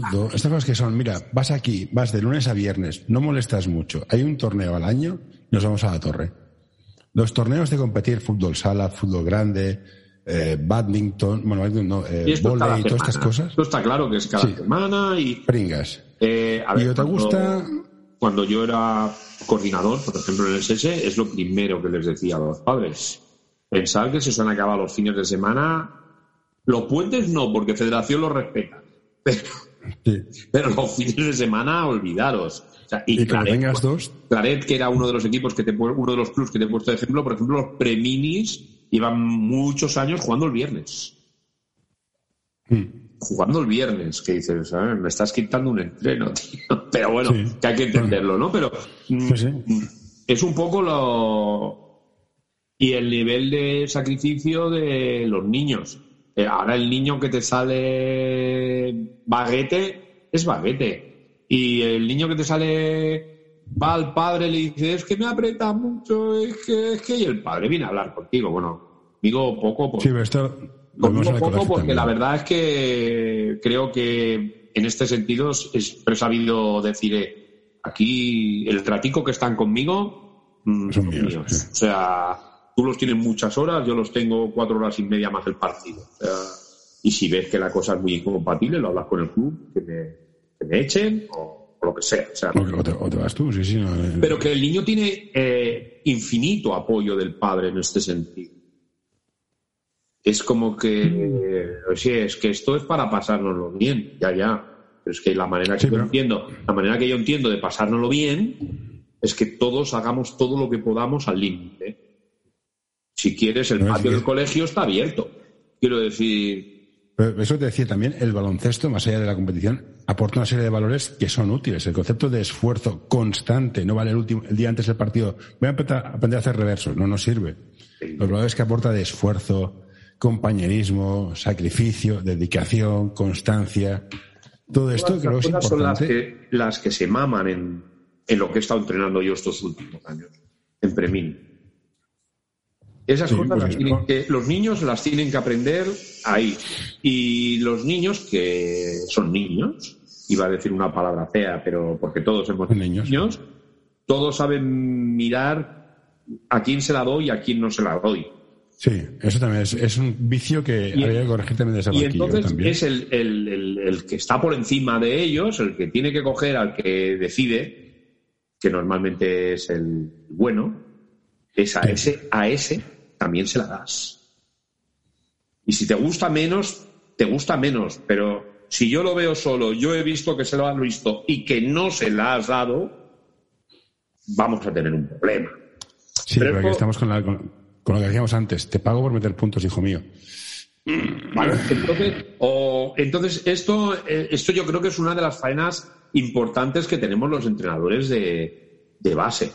Judo, estas cosas que son, mira, vas aquí, vas de lunes a viernes, no molestas mucho, hay un torneo al año nos vamos a la torre. Los torneos de competir, fútbol sala, fútbol grande, eh, badminton, bueno, no, eh, y todas estas cosas. Esto está claro que es cada semana y... Pringas. Eh, a ver, ¿Y te gusta...? Cuando yo era coordinador, por ejemplo, en el SS, es lo primero que les decía a los padres. Pensar que se han acabado los fines de semana. Los puentes no, porque Federación lo respeta. Pero, los fines de semana, olvidaros. y, Claret, dos. Claret, que era uno de los equipos que te uno de los clubs que te he puesto de ejemplo, por ejemplo, los preminis llevan muchos años jugando el viernes. Hmm. Jugando el viernes, que dices, me estás quitando un entreno, tío. Pero bueno, que hay que entenderlo, ¿no? Pero mm, es un poco lo. Y el nivel de sacrificio de los niños. Eh, ahora el niño que te sale baguete es baguete. Y el niño que te sale va al padre le dice, es que me aprieta mucho, es que, es que, y el padre viene a hablar contigo. Bueno, digo poco, porque, sí, esto poco porque la verdad es que creo que en este sentido es, he sabido decir, eh, aquí el tratico que están conmigo mm, son, míos. O sea, tú los tienes muchas horas, yo los tengo cuatro horas y media más el partido. Y si ves que la cosa es muy incompatible, lo hablas con el club, que me, echen o, lo que sea. O, te, vas tú, sí, sí. Eh. Pero que el niño tiene eh, infinito apoyo del padre en este sentido. Es como que, oye, es que esto es para pasárnoslo bien, ya, ya. Pero es que la manera que yo entiendo, la manera que yo entiendo de pasárnoslo bien es que todos hagamos todo lo que podamos al límite. Si quieres, el patio del colegio está abierto. Quiero decir. Eso te decía también, el baloncesto, más allá de la competición, aporta una serie de valores que son útiles. El concepto de esfuerzo constante, no vale el, último, el día antes del partido, voy a aprender a hacer reversos, no nos sirve. Los valores que aporta de esfuerzo, compañerismo, sacrificio, dedicación, constancia, todo esto creo que es importante. Son las que, las que se maman en, en lo que he estado entrenando yo estos últimos años, en Premin. Esas cosas pues las tienen que, los niños las tienen que aprender ahí. Y los niños, que son niños, iba a decir una palabra fea, pero porque todos somos niños, todos saben mirar a quién se la doy y a quién no se la doy. Sí, eso también es, un vicio que habría que corregir también de Y entonces es el, el, que está por encima de ellos, el que tiene que coger al que decide, que normalmente es el bueno, es a ese, a ese también se la das. Y si te gusta menos, te gusta menos, pero si yo lo veo solo, yo he visto que se lo han visto y que no se la has dado, vamos a tener un problema. Sí, pero, aquí estamos con, lo que decíamos antes, te pago por meter puntos, hijo mío. Vale, entonces, o, entonces esto, eh, esto yo creo que es una de las faenas importantes que tenemos los entrenadores de, de base.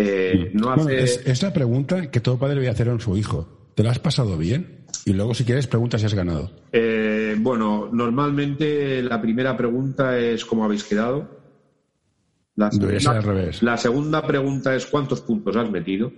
Eh, mm. es, la pregunta que todo padre debe hacer a su hijo. ¿Te la has pasado bien? Y luego, si quieres, pregunta si has ganado. Eh, bueno, normalmente la primera pregunta es ¿cómo habéis quedado? La segunda, al revés. La segunda pregunta es ¿cuántos puntos has metido?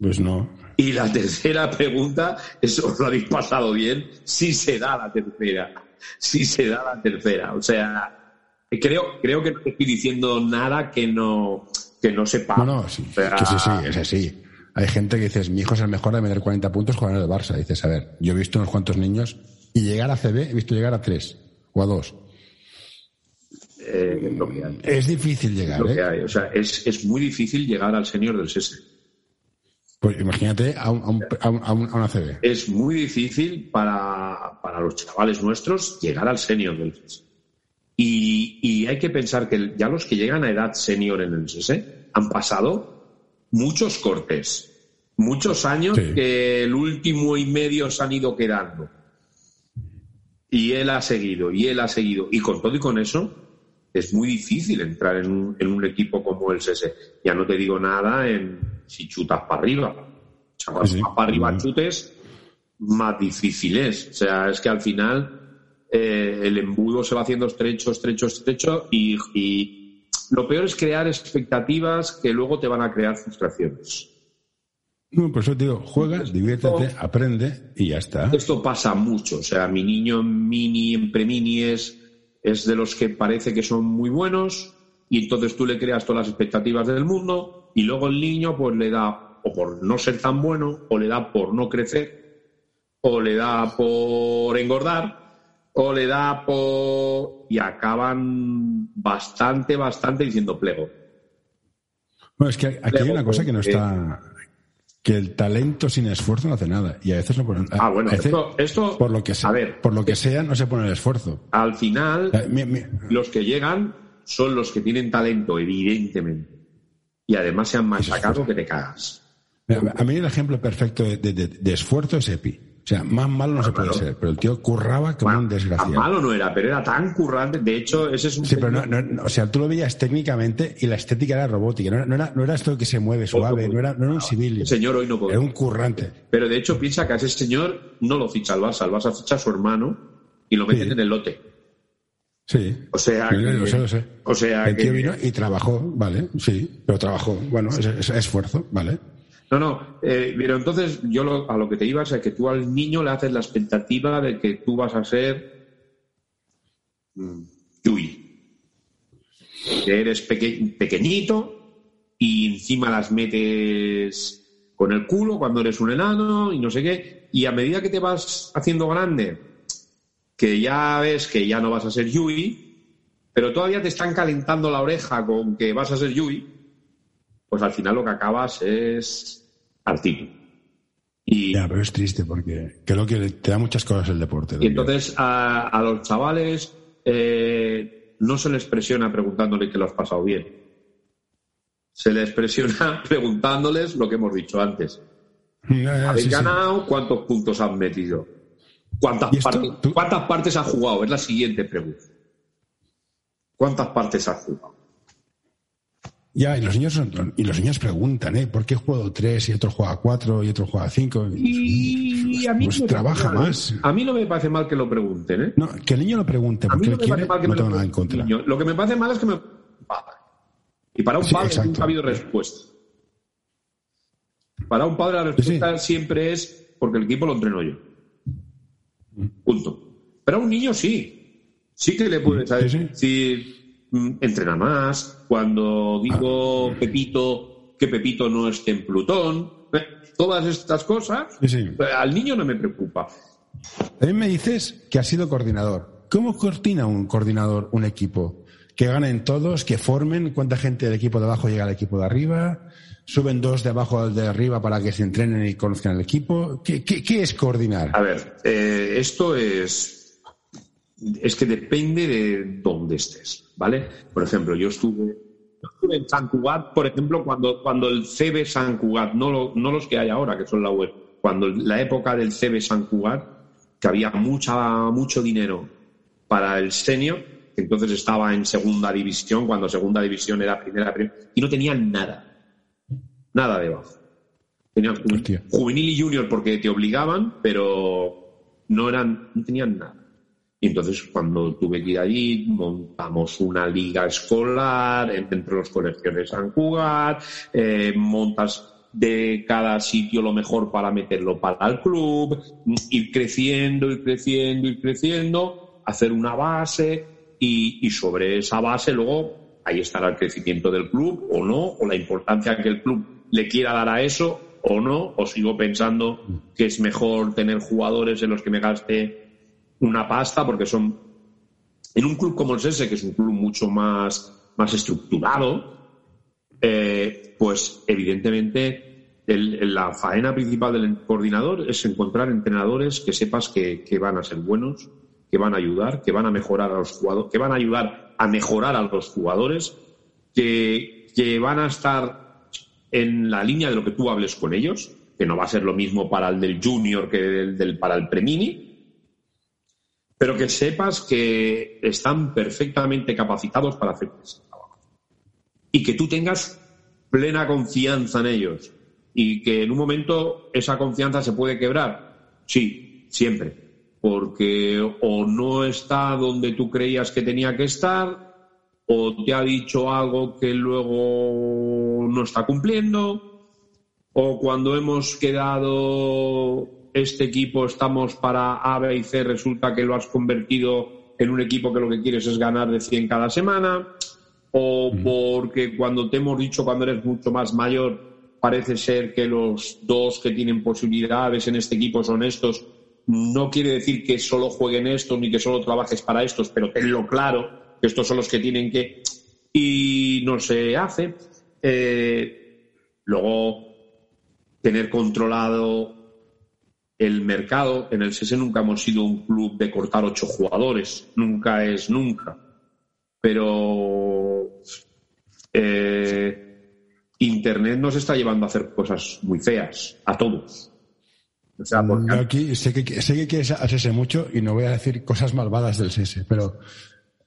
Pues no. Y la tercera pregunta es ¿os lo habéis pasado bien? Si se da la tercera. Si se da la tercera. O sea, creo, creo que no estoy diciendo nada que no que no sepa. No, no, sí, sí, sí, es así. Hay gente que dices, mi hijo es el mejor de meter 40 puntos jugando en el Barça. dices, a ver, yo he visto unos cuantos niños y llegar a CB he visto llegar a tres o a dos. eh, lo que hay. Es difícil llegar. Lo que ¿eh? hay. O sea, es, es muy difícil llegar al senior del SESE. Pues imagínate a, un, a, un, a, un, a una CB. Es muy difícil para, para los chavales nuestros llegar al senior del SESE. Y, y, hay que pensar que ya los que llegan a edad senior en el SESE han pasado muchos cortes, muchos años Sí. que el último y medio se han ido quedando. Y él ha seguido, y él ha seguido. Y con todo y con eso, es muy difícil entrar en un, en un equipo como el SESE. Ya no te digo nada en si chutas para arriba. O sea, cuando Sí, sí. vas para arriba chutes, más difícil es. O sea, es que al final eh, el embudo se va haciendo estrecho, estrecho, estrecho y, y lo peor es crear expectativas que luego te van a crear frustraciones. No, por eso te digo, juegas, diviértete, aprende y ya está. Esto pasa mucho. O sea, mi niño en mini, en premini es, es de los que parece que son muy buenos y entonces tú le creas todas las expectativas del mundo y luego el niño pues le da o por no ser tan bueno o le da por no crecer o le da por engordar o le da por... y acaban bastante, bastante diciendo plego. Bueno, es que aquí hay una cosa que no está. Que el talento sin esfuerzo no hace nada. Y a veces no ponen. Ah, bueno, veces, esto, esto por lo que sea, a ver, por lo que sea, no se pone el esfuerzo. al final Eh, mi- mi- los que llegan son los que tienen talento, evidentemente. Y además se han machacado que te cagas. mira, a mí el ejemplo perfecto de, de- de- de esfuerzo es Epi. O sea, más malo no se puede ser. Pero el tío curraba como Bueno, un tan desgraciado. malo no era, pero era tan currante. De hecho, ese es un. Sí, pero no, o sea, tú lo veías técnicamente y la estética era robótica. No era, no era, no era esto que se mueve suave, no era, no era un civil. El señor hoy no puede. Era un currante. Pero de hecho, piensa que a ese señor no lo ficha el Barça. El Barça ficha a su hermano y lo meten Sí. en el lote. Sí. O sea, que- lo sé, lo sé. o sea el tío que- vino y trabajó, vale, sí, pero trabajó. Bueno, es, es esfuerzo, vale. No, no, eh, pero entonces yo lo- a lo que te ibas es que tú al niño le haces la expectativa de que tú vas a ser mm, Yui. Que eres peque- pequeñito y encima las metes con el culo cuando eres un enano y no sé qué. Y a medida que te vas haciendo grande, que ya ves que ya no vas a ser Yui, pero todavía te están calentando la oreja con que vas a ser Yui, pues al final lo que acabas es Artino. Y, Ya, pero es triste porque creo que te da muchas cosas el deporte. y entonces a, a los chavales eh, no se les presiona preguntándole que lo has pasado bien. Se les presiona preguntándoles lo que hemos dicho antes. Ya, ya, ¿Habéis sí, sí. ganado? ¿Cuántos puntos han metido? ¿Cuántas, ¿Y esto, partes, tú- ¿Cuántas partes has jugado? Es la siguiente pregunta. ¿Cuántas partes has jugado? Ya, y los niños son- y los niños preguntan, ¿eh? ¿Por qué juego tres y otro juega cuatro y otro juega cinco? Y a mí Pues no me trabaja mal. más. A mí no me parece mal que lo pregunten, ¿eh? No, que el niño lo pregunte A mí porque no él me quiere, parece mal que no tengo lo nada en contra. niño. Lo que me parece mal es que me. Y para un Sí, padre exacto. nunca ha habido respuesta. Para un padre la respuesta siempre es porque el equipo lo entreno yo. Punto. Pero a un niño sí. Sí que le puedes Sí, sí. decir, entrena más. Cuando digo Pepito, que Pepito no esté en Plutón. eh, Todas estas cosas, Sí, sí. eh, al niño no me preocupa. También me dices que has sido coordinador. ¿Cómo coordina un coordinador un equipo? Que ganen todos, que formen, cuánta gente del equipo de abajo llega al equipo de arriba, suben dos de abajo al de arriba para que se entrenen y conozcan el equipo. ¿Qué, qué- qué es coordinar? A ver, eh, esto es. Es que depende de dónde estés, ¿vale? Por ejemplo, yo estuve, yo estuve en San Cugat, por ejemplo, cuando, cuando el CB San Cugat, no, lo- no los que hay ahora, que son la web, cuando la época del CB San Cugat, que había mucha, mucho dinero para el senior, que entonces estaba en segunda división, cuando segunda división era primera, primera y no tenían nada. Nada debajo. Tenían Hostia. juvenil y junior porque te obligaban, pero no eran, no tenían nada. Y entonces cuando tuve que ir allí, montamos una liga escolar entre los colegios de San Cugat, eh, montas de cada sitio lo mejor para meterlo para el club, ir creciendo, ir creciendo, ir creciendo, hacer una base y, y sobre esa base luego ahí estará el crecimiento del club o no, o la importancia que el club le quiera dar a eso o no, o sigo pensando que es mejor tener jugadores en los que me gaste una pasta porque son En un club como el SESE, que es un club mucho más, más estructurado, eh, pues evidentemente la faena principal del coordinador es encontrar entrenadores que sepas que, van a ser buenos, que van a ayudar, que van a mejorar a los jugadores, que van a ayudar a mejorar a los jugadores, que, que van a estar en la línea de lo que tú hables con ellos, que no va a ser lo mismo para el del junior que el del, para el premini, pero que sepas que están perfectamente capacitados para hacer ese trabajo. Y que tú tengas plena confianza en ellos y que en un momento esa confianza se puede quebrar. Sí, siempre. Porque o no está donde tú creías que tenía que estar, o te ha dicho algo que luego no está cumpliendo, o cuando hemos quedado este equipo estamos para A, B y C, resulta que lo has convertido en un equipo que lo que quieres es ganar de 100 cada semana, o porque cuando te hemos dicho cuando eres mucho más mayor parece ser que los dos que tienen posibilidades en este equipo son estos. No quiere decir que solo jueguen estos ni que solo trabajes para estos, pero tenlo claro que estos son los que tienen que. Y no se hace. Eh, luego, tener controlado el mercado. En el SESE nunca hemos sido un club de cortar ocho jugadores. Nunca es nunca. Pero. Eh, Internet nos está llevando a hacer cosas muy feas, a todos. O sea, porque... Yo aquí sé que, sé que quieres hacerse mucho y no voy a decir cosas malvadas del SS, pero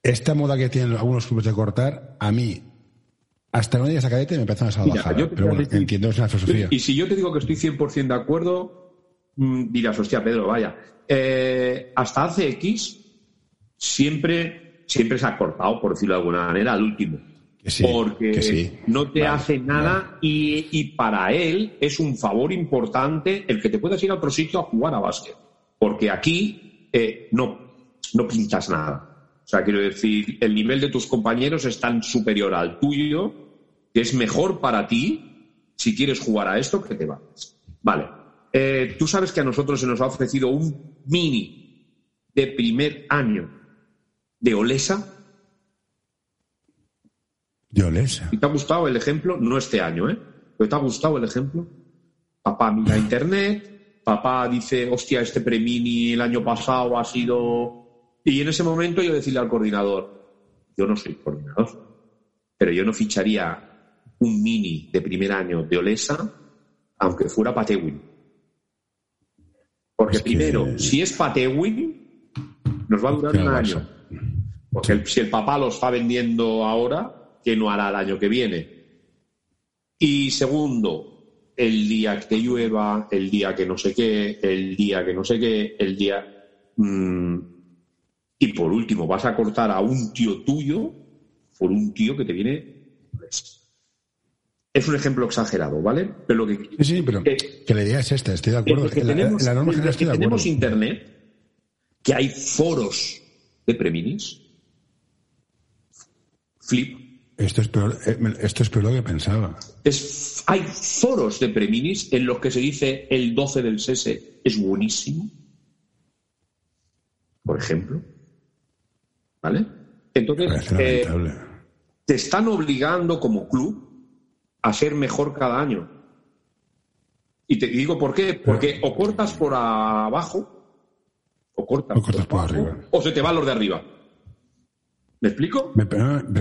esta moda que tienen algunos clubes de cortar, a mí, hasta no llegas a cadete me empiezan a bajar. Pero bueno, entiendo, es una filosofía. Y si yo te digo que estoy 100% de acuerdo, mm, dirás, hostia, Pedro, vaya. Eh, hasta hace X siempre, siempre se ha cortado, por decirlo de alguna manera, al último porque no te hace nada y, para él es un favor importante el que te puedas ir a otro sitio a jugar a básquet. Porque aquí eh, no, no pintas nada. O sea, quiero decir, el nivel de tus compañeros es tan superior al tuyo que es mejor para ti si quieres jugar a esto que te vayas. Vale. Eh, tú sabes que a nosotros se nos ha ofrecido un mini de primer año de Olesa ¿Y te ha gustado el ejemplo? No este año, ¿eh? ¿Pero te ha gustado el ejemplo? Papá mira internet, papá dice, hostia, este premini el año pasado ha sido... Y en ese momento yo decirle al coordinador, yo no soy coordinador, pero yo no ficharía un mini de primer año de Olesa, aunque fuera Patewin. Porque primero, si es Patewin, nos va a durar un año. Porque si el papá lo está vendiendo ahora, que no hará el año que viene. Y segundo, el día que te llueva, el día que no sé qué, el día que no sé qué, el día... Mm, y por último, vas a cortar a un tío tuyo por un tío que te viene... Es un ejemplo exagerado, ¿vale? Pero lo que... Sí, sí, pero que, la idea es esta, estoy de acuerdo. Que tenemos, Internet, que hay foros de Preminis, Flip, esto es peor, eh, esto es peor lo que pensaba. Es, hay foros de Preminis en los que se dice el 12 del SESE es buenísimo. Por ejemplo. ¿Vale? Entonces, eh, te están obligando como club a ser mejor cada año. Y te digo por qué. Porque o cortas por abajo, o cortas, por, arriba. o se te van los de arriba. ¿Me explico?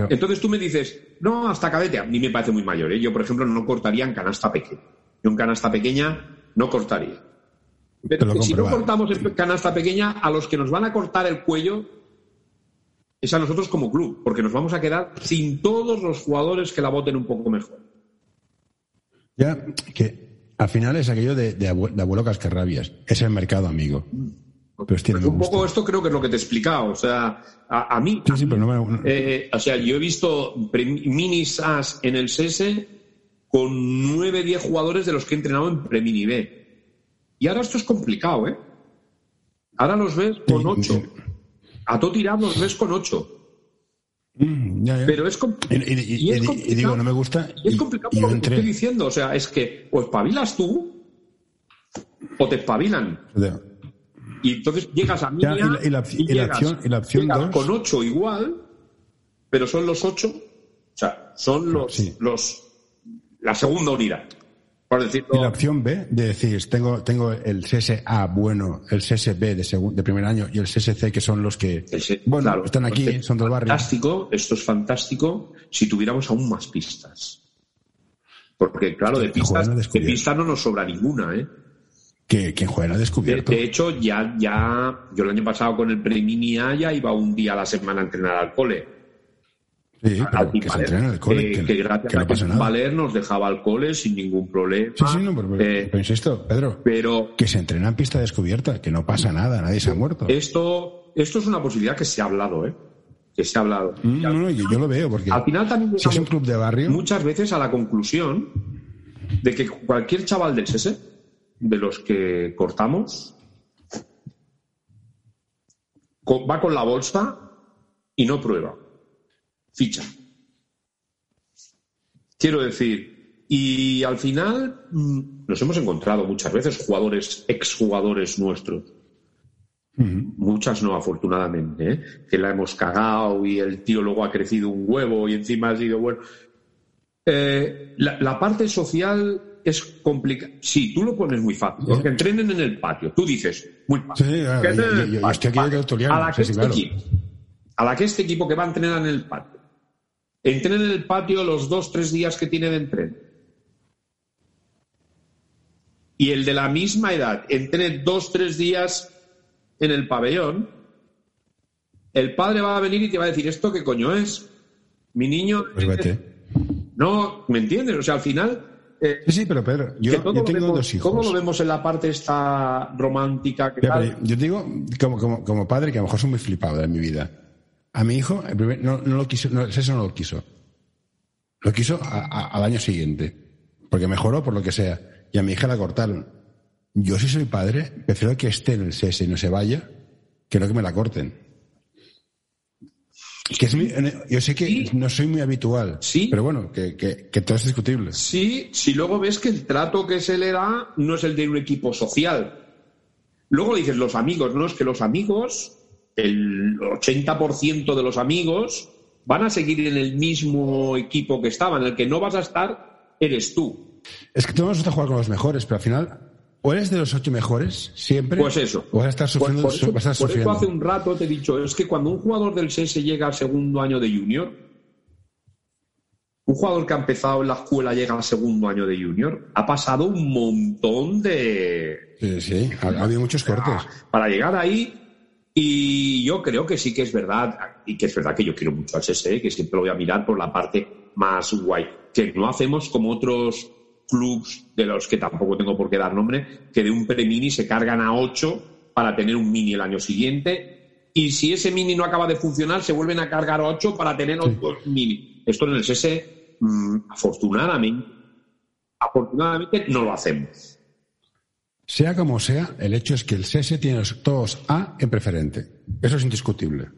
Entonces tú me dices, no, hasta cadete. A mí me parece muy mayor. ¿eh? Yo, por ejemplo, no cortaría en canasta pequeña. Yo en canasta pequeña no cortaría. Pero si no cortamos en canasta pequeña, a los que nos van a cortar el cuello es a nosotros como club, porque nos vamos a quedar sin todos los jugadores que la voten un poco mejor. Ya, que al final es aquello de, de, abuelo cascarrabias. Es el mercado, amigo. Pues un poco esto creo que es lo que te he explicado. O sea, a, mí. Eh, o sea, yo he visto mini SAS en el SESE con 9, 10 jugadores de los que he entrenado en Premini B. Y ahora esto es complicado, ¿eh? Ahora los ves con 8. A todo tirado los ves con 8. Mm, Pero es, complicado. y, digo, no me gusta. Y es complicado lo que te estoy diciendo. O sea, es que o espabilas tú o te espabilan. y entonces llegas a Minia y, la, y, opción, y la opción con ocho igual, pero son los ocho, o sea, son los, los la segunda unidad. Por decirlo. Y la opción B, de decir, tengo, tengo el CSA bueno, el CSB de, de primer año y el CSC, que son los que, bueno, están aquí, son del barrio. Fantástico, esto es fantástico si tuviéramos aún más pistas. Porque, claro, de pistas, de pistas no nos sobra ninguna, ¿eh? Que, que juega descubierto. De, hecho, ya, ya, yo el año pasado con el Premini ya iba un día a la semana a entrenar al cole Sí, que se entrena en el cole. que, gracias a Valer nos dejaba al cole sin ningún problema. Sí, sí, no, pero, eh, insisto, Pedro, pero, que se entrena en pista descubierta, que no pasa nada, nadie se ha muerto. Esto, esto es una posibilidad que se ha hablado, ¿eh? Que se ha hablado. Mm, no, no, yo, lo veo, porque al final también si es un club de barrio. Muchas veces a la conclusión de que cualquier chaval del SS, de los que cortamos, va con la bolsa y no prueba ficha. Quiero decir, y al final mm, nos hemos encontrado muchas veces jugadores, exjugadores nuestros, muchas no afortunadamente, ¿eh? que la hemos cagado y el tío luego ha crecido un huevo y encima ha sido bueno. Eh, la, parte social es complicada. Sí, tú lo pones muy fácil, porque entrenen en el patio. Tú dices, muy fácil. Sí, yo, estoy aquí a la, que este equipo, a la que este equipo que va a entrenar en el patio Entrenen en el patio los dos, tres días que tiene de entreno. Y el de la misma edad entrene dos, tres días en el pabellón. El padre va a venir y te va a decir, ¿esto qué coño es? Mi niño... Pues no, ¿me entiendes? O sea, al final... Eh, sí, sí, pero Pedro, yo, tengo dos hijos. ¿Cómo lo vemos en la parte esta romántica? Que Yo digo, como, como, como padre, que a lo mejor soy muy flipado en mi vida a mi hijo, no, lo quiso, no, eso no lo quiso. Lo quiso al año siguiente, porque mejoró por lo que sea. Y a mi hija la cortaron. Yo si soy padre, prefiero que esté en el CS y no se vaya, que no que me la corten. Que yo sé que no soy muy habitual, sí, pero bueno, que, que, todo es discutible. Sí, si luego ves que el trato que se le da no es el de un equipo social. Luego dices los amigos, no es que los amigos el 80% de los amigos van a seguir en el mismo equipo que estaban. El que no vas a estar eres tú. Es que tú vas a jugar con los mejores, pero al final o eres de los ocho mejores siempre. Pues eso. O vas a estar sufriendo. Por, eso, hace un rato te he dicho, es que cuando un jugador del CS llega al segundo año de junior, un jugador que ha empezado en la escuela llega al segundo año de junior, ha pasado un montón de. Sí, sí, ha, ha habido muchos cortes. Para llegar ahí, y yo creo que sí que es verdad, y que es verdad que yo quiero mucho al SSE, que siempre lo voy a mirar por la parte más guay, que no hacemos como otros clubs de los que tampoco tengo por qué dar nombre, que de un pre-mini se cargan a 8 para tener un mini el año siguiente, y si ese mini no acaba de funcionar, se vuelven a cargar a 8 para tener otro mini. Esto en el SSE, mm, afortunadamente, afortunadamente no lo hacemos. Sea como sea, el hecho es que el CS tiene todos A en preferente. Eso es indiscutible.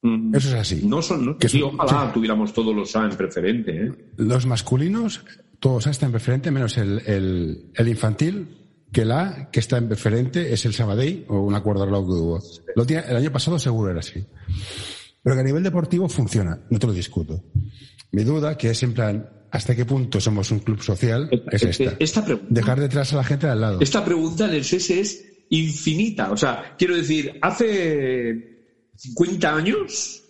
Mm. Eso es así. No son, ojalá tuviéramos todos los A en preferente. ¿eh? Los masculinos, todos A están en preferente, menos el, infantil, que el A que está en preferente es el Sabadell o un acuerdo lo que hubo. el año pasado seguro era así. Pero que a nivel deportivo funciona, no te lo discuto. Mi duda, que es en plan, ¿Hasta qué punto somos un club social? Es esta. Dejar detrás a la gente al lado. Esta pregunta en el CS es infinita. O sea, quiero decir, hace 50 años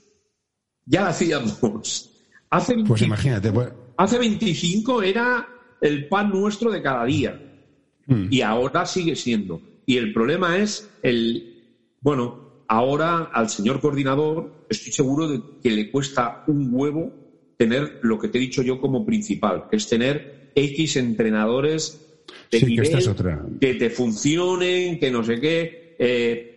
ya la hacíamos. Hace pues imagínate. Pues- hace 25 era el pan nuestro de cada día. Hmm. Y ahora sigue siendo. Y el problema es el. Bueno, ahora al señor coordinador estoy seguro de que le cuesta un huevo tener lo que te he dicho yo como principal, que es tener X entrenadores de que, te funcionen, que no sé qué. Eh,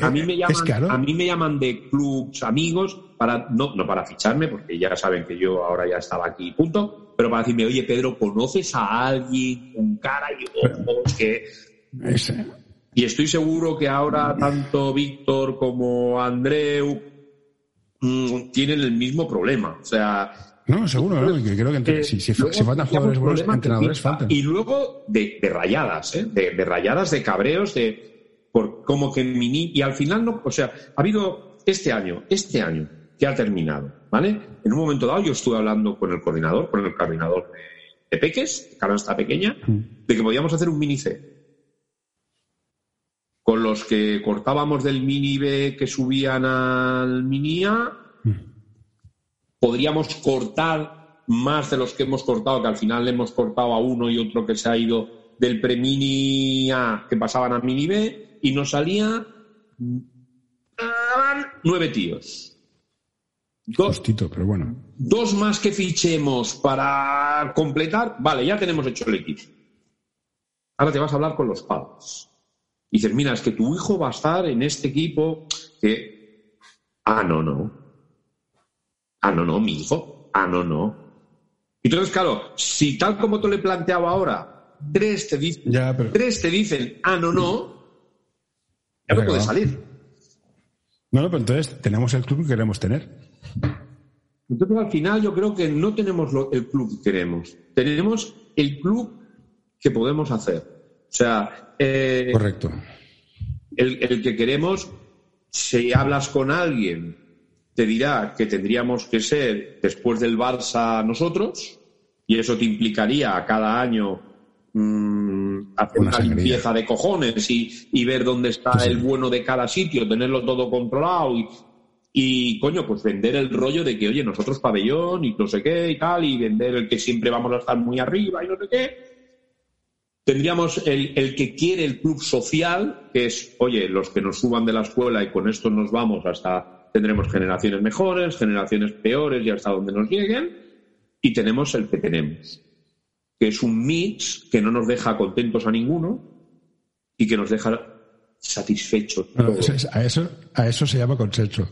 a, mí me llaman, a mí me llaman de clubs amigos para no, no para ficharme, porque ya saben que yo ahora ya estaba aquí, punto, pero para decirme, oye Pedro, ¿conoces a alguien con cara y ojos que... Y estoy seguro que ahora tanto Víctor como Andreu mm, tienen el mismo problema. O sea, no, seguro, ¿no? creo que si, si, faltan jugadores buenos, entrenadores faltan. Y luego de, rayadas, ¿eh? De, rayadas, de cabreos, de. por como que mini y al final no, o sea, ha habido este año, este año que ha terminado, ¿vale? En un momento dado yo estuve hablando con el coordinador, con el coordinador de Peques, de está pequeña, de que podíamos hacer un mini C. Con los que cortábamos del mini B que subían al mini A, podríamos cortar más de los que hemos cortado, que al final le hemos cortado a uno y otro que se ha ido del pre-mini A que pasaban a mini B y nos salía nueve tíos. Dos, pero bueno. Dos más que fichemos para completar. Vale, ya tenemos hecho el equipo. Ahora te vas a hablar con los padres. Y dices, mira, es que tu hijo va a estar en este equipo que. Ah, no, no. Ah, no, no, mi hijo. Ah, no, no. Entonces, claro, si tal como te lo he planteado ahora, tres te dicen, tres te dicen, ah, no, no, ya no puede salir. No, no, pero entonces tenemos el club que queremos tener. Entonces, al final, yo creo que no tenemos el club que queremos. Tenemos el club que podemos hacer. O sea. Eh, Correcto. El, el, que queremos, si hablas con alguien, te dirá que tendríamos que ser después del Barça nosotros, y eso te implicaría cada año mm, hacer una, limpieza de cojones y, y ver dónde está el bueno de cada sitio, tenerlo todo controlado y, y, coño, pues vender el rollo de que, oye, nosotros pabellón y no sé qué y tal, y vender el que siempre vamos a estar muy arriba y no sé qué. Tendríamos el, el que quiere el club social, que es, oye, los que nos suban de la escuela y con esto nos vamos hasta, tendremos generaciones mejores, generaciones peores y hasta donde nos lleguen. Y tenemos el que tenemos, que es un mix que no nos deja contentos a ninguno y que nos deja satisfecho. a, eso, a eso se llama consenso.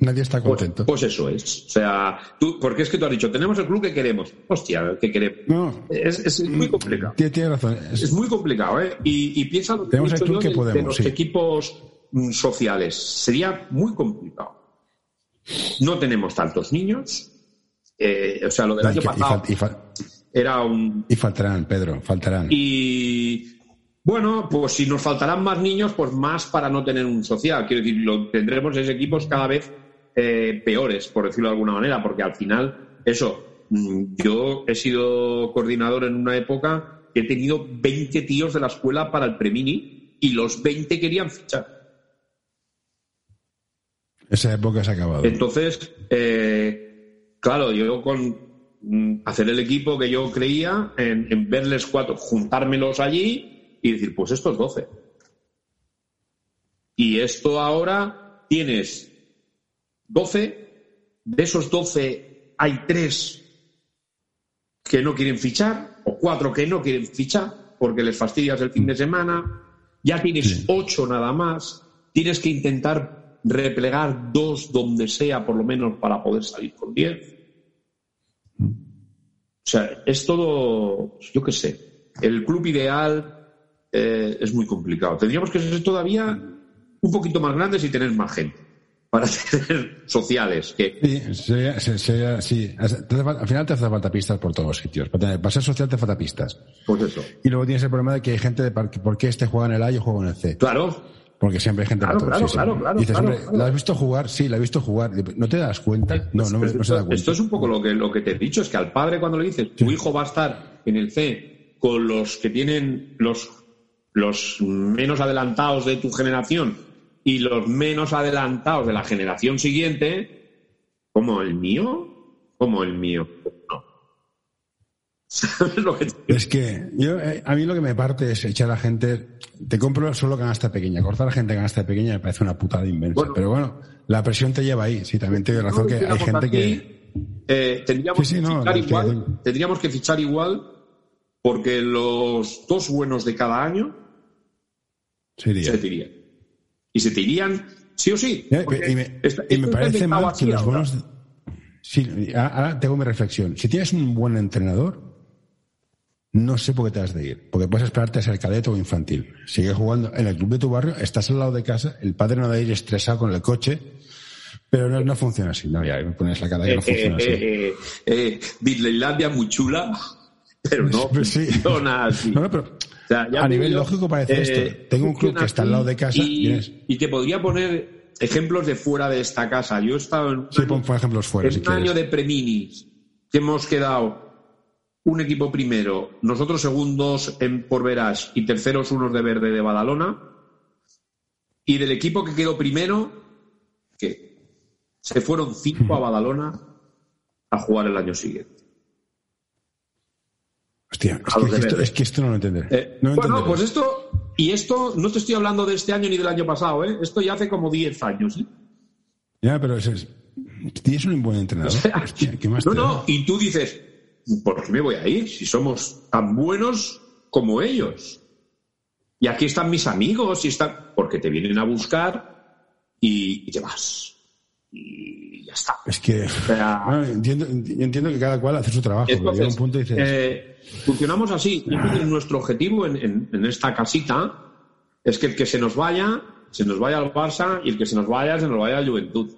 Nadie está pues, contento. Pues, eso es. O sea, tú, porque es que tú has dicho, tenemos el club que queremos. Hostia, que queremos. No, es, muy complicado. Tiene razón. Es, muy complicado, ¿eh? Y, y piensa lo que, tenemos el club que podemos, de los equipos mm, sociales. Sería muy complicado. No tenemos tantos niños. Eh, o sea, lo del año pasado era un... Y faltarán, Pedro, faltarán. Y bueno, pues si nos faltarán más niños, pues más para no tener un social. Quiero decir, lo, tendremos esos equipos cada vez eh, peores, por decirlo de alguna manera, porque al final, eso, mm, yo he sido coordinador en una época que he tenido 20 tíos de la escuela para el premini y los 20 querían fichar. Esa época se ha acabado. Entonces, eh, claro, yo con mm, hacer el equipo que yo creía, en, en verles cuatro, juntármelos allí y decir, pues esto es 12. Y esto ahora tienes 12, de esos 12 hay 3 que no quieren fichar, o 4 que no quieren fichar porque les fastidias el fin de semana, ya tienes 8 nada más, tienes que intentar replegar 2 donde sea por lo menos para poder salir con 10. O sea, es todo, yo qué sé, el club ideal eh, es muy complicado. Tendríamos que ser todavía un poquito más grandes y tener más gente para tener sociales. Que... Sí, al final te hace falta pistas por todos los sitios. Para, ser social te falta pistas. Pues eso. Y luego tienes el problema de que hay gente de por qué este juega en el A y yo juego en el C. Claro. Porque siempre hay gente claro, para todos. Claro, claro, Dices, hombre, ¿la has visto jugar? Sí, la he visto jugar. ¿No te das cuenta? No, no, no, se da cuenta. Esto es un poco lo que, lo que te he dicho, es que al padre cuando le dices, tu hijo va a estar en el C con los que tienen los los menos adelantados de tu generación y los menos adelantados de la generación siguiente, como el mío, como el mío. No. ¿Sabes lo que Es que yo, eh, a mí lo que me parte es echar a gente. Te compro solo canasta pequeña. Cortar a gente canasta pequeña me parece una putada inmensa. pero bueno, la presión te lleva ahí. Sí, también tienes razón que hay gente que. Eh, tendríamos, que fichar igual, tendríamos que fichar igual porque los dos buenos de cada año se irían. Y se te irían sí o sí. y me, parece mal que los buenos. Sí, ahora tengo mi reflexión. Si tienes un buen entrenador, no sé por qué te has de ir. Porque puedes esperarte a ser cadete o infantil. Sigues jugando en el club de tu barrio, estás al lado de casa, el padre no debe ir estresado con el coche. Pero no, funciona así, no, ya me pones la cara que no eh, funciona así. Eh, eh, eh muy chula, pero no, pues sí. no así. No, pero a nivel lógico parece esto. Eh, Tengo un club que está al lado de casa y, y te podría poner ejemplos de fuera de esta casa. Yo he estado en un, sí, año, ejemplos fuera, en un año de preminis que hemos quedado un equipo primero, nosotros segundos en Porveras y terceros unos de verde de Badalona. Y del equipo que quedó primero, que se fueron cinco a Badalona a jugar el año siguiente. Hostia, es que, esto, no lo entenderé. Eh, bueno, pues esto, y esto no te estoy hablando de este año ni del año pasado, ¿eh? esto ya hace como 10 años. ¿eh? Ya, pero es, es, tienes un buen entrenador. no, no, y tú dices, ¿por qué me voy a ir si somos tan buenos como ellos? Y aquí están mis amigos y están, porque te vienen a buscar y, te vas. Y ya está. Es que entiendo, entiendo, que cada cual hace su trabajo, pero un punto dices... Eh, funcionamos así. nuestro objetivo en, esta casita es que el que se nos vaya, se nos vaya al Barça y el que se nos vaya, se nos vaya a Juventud.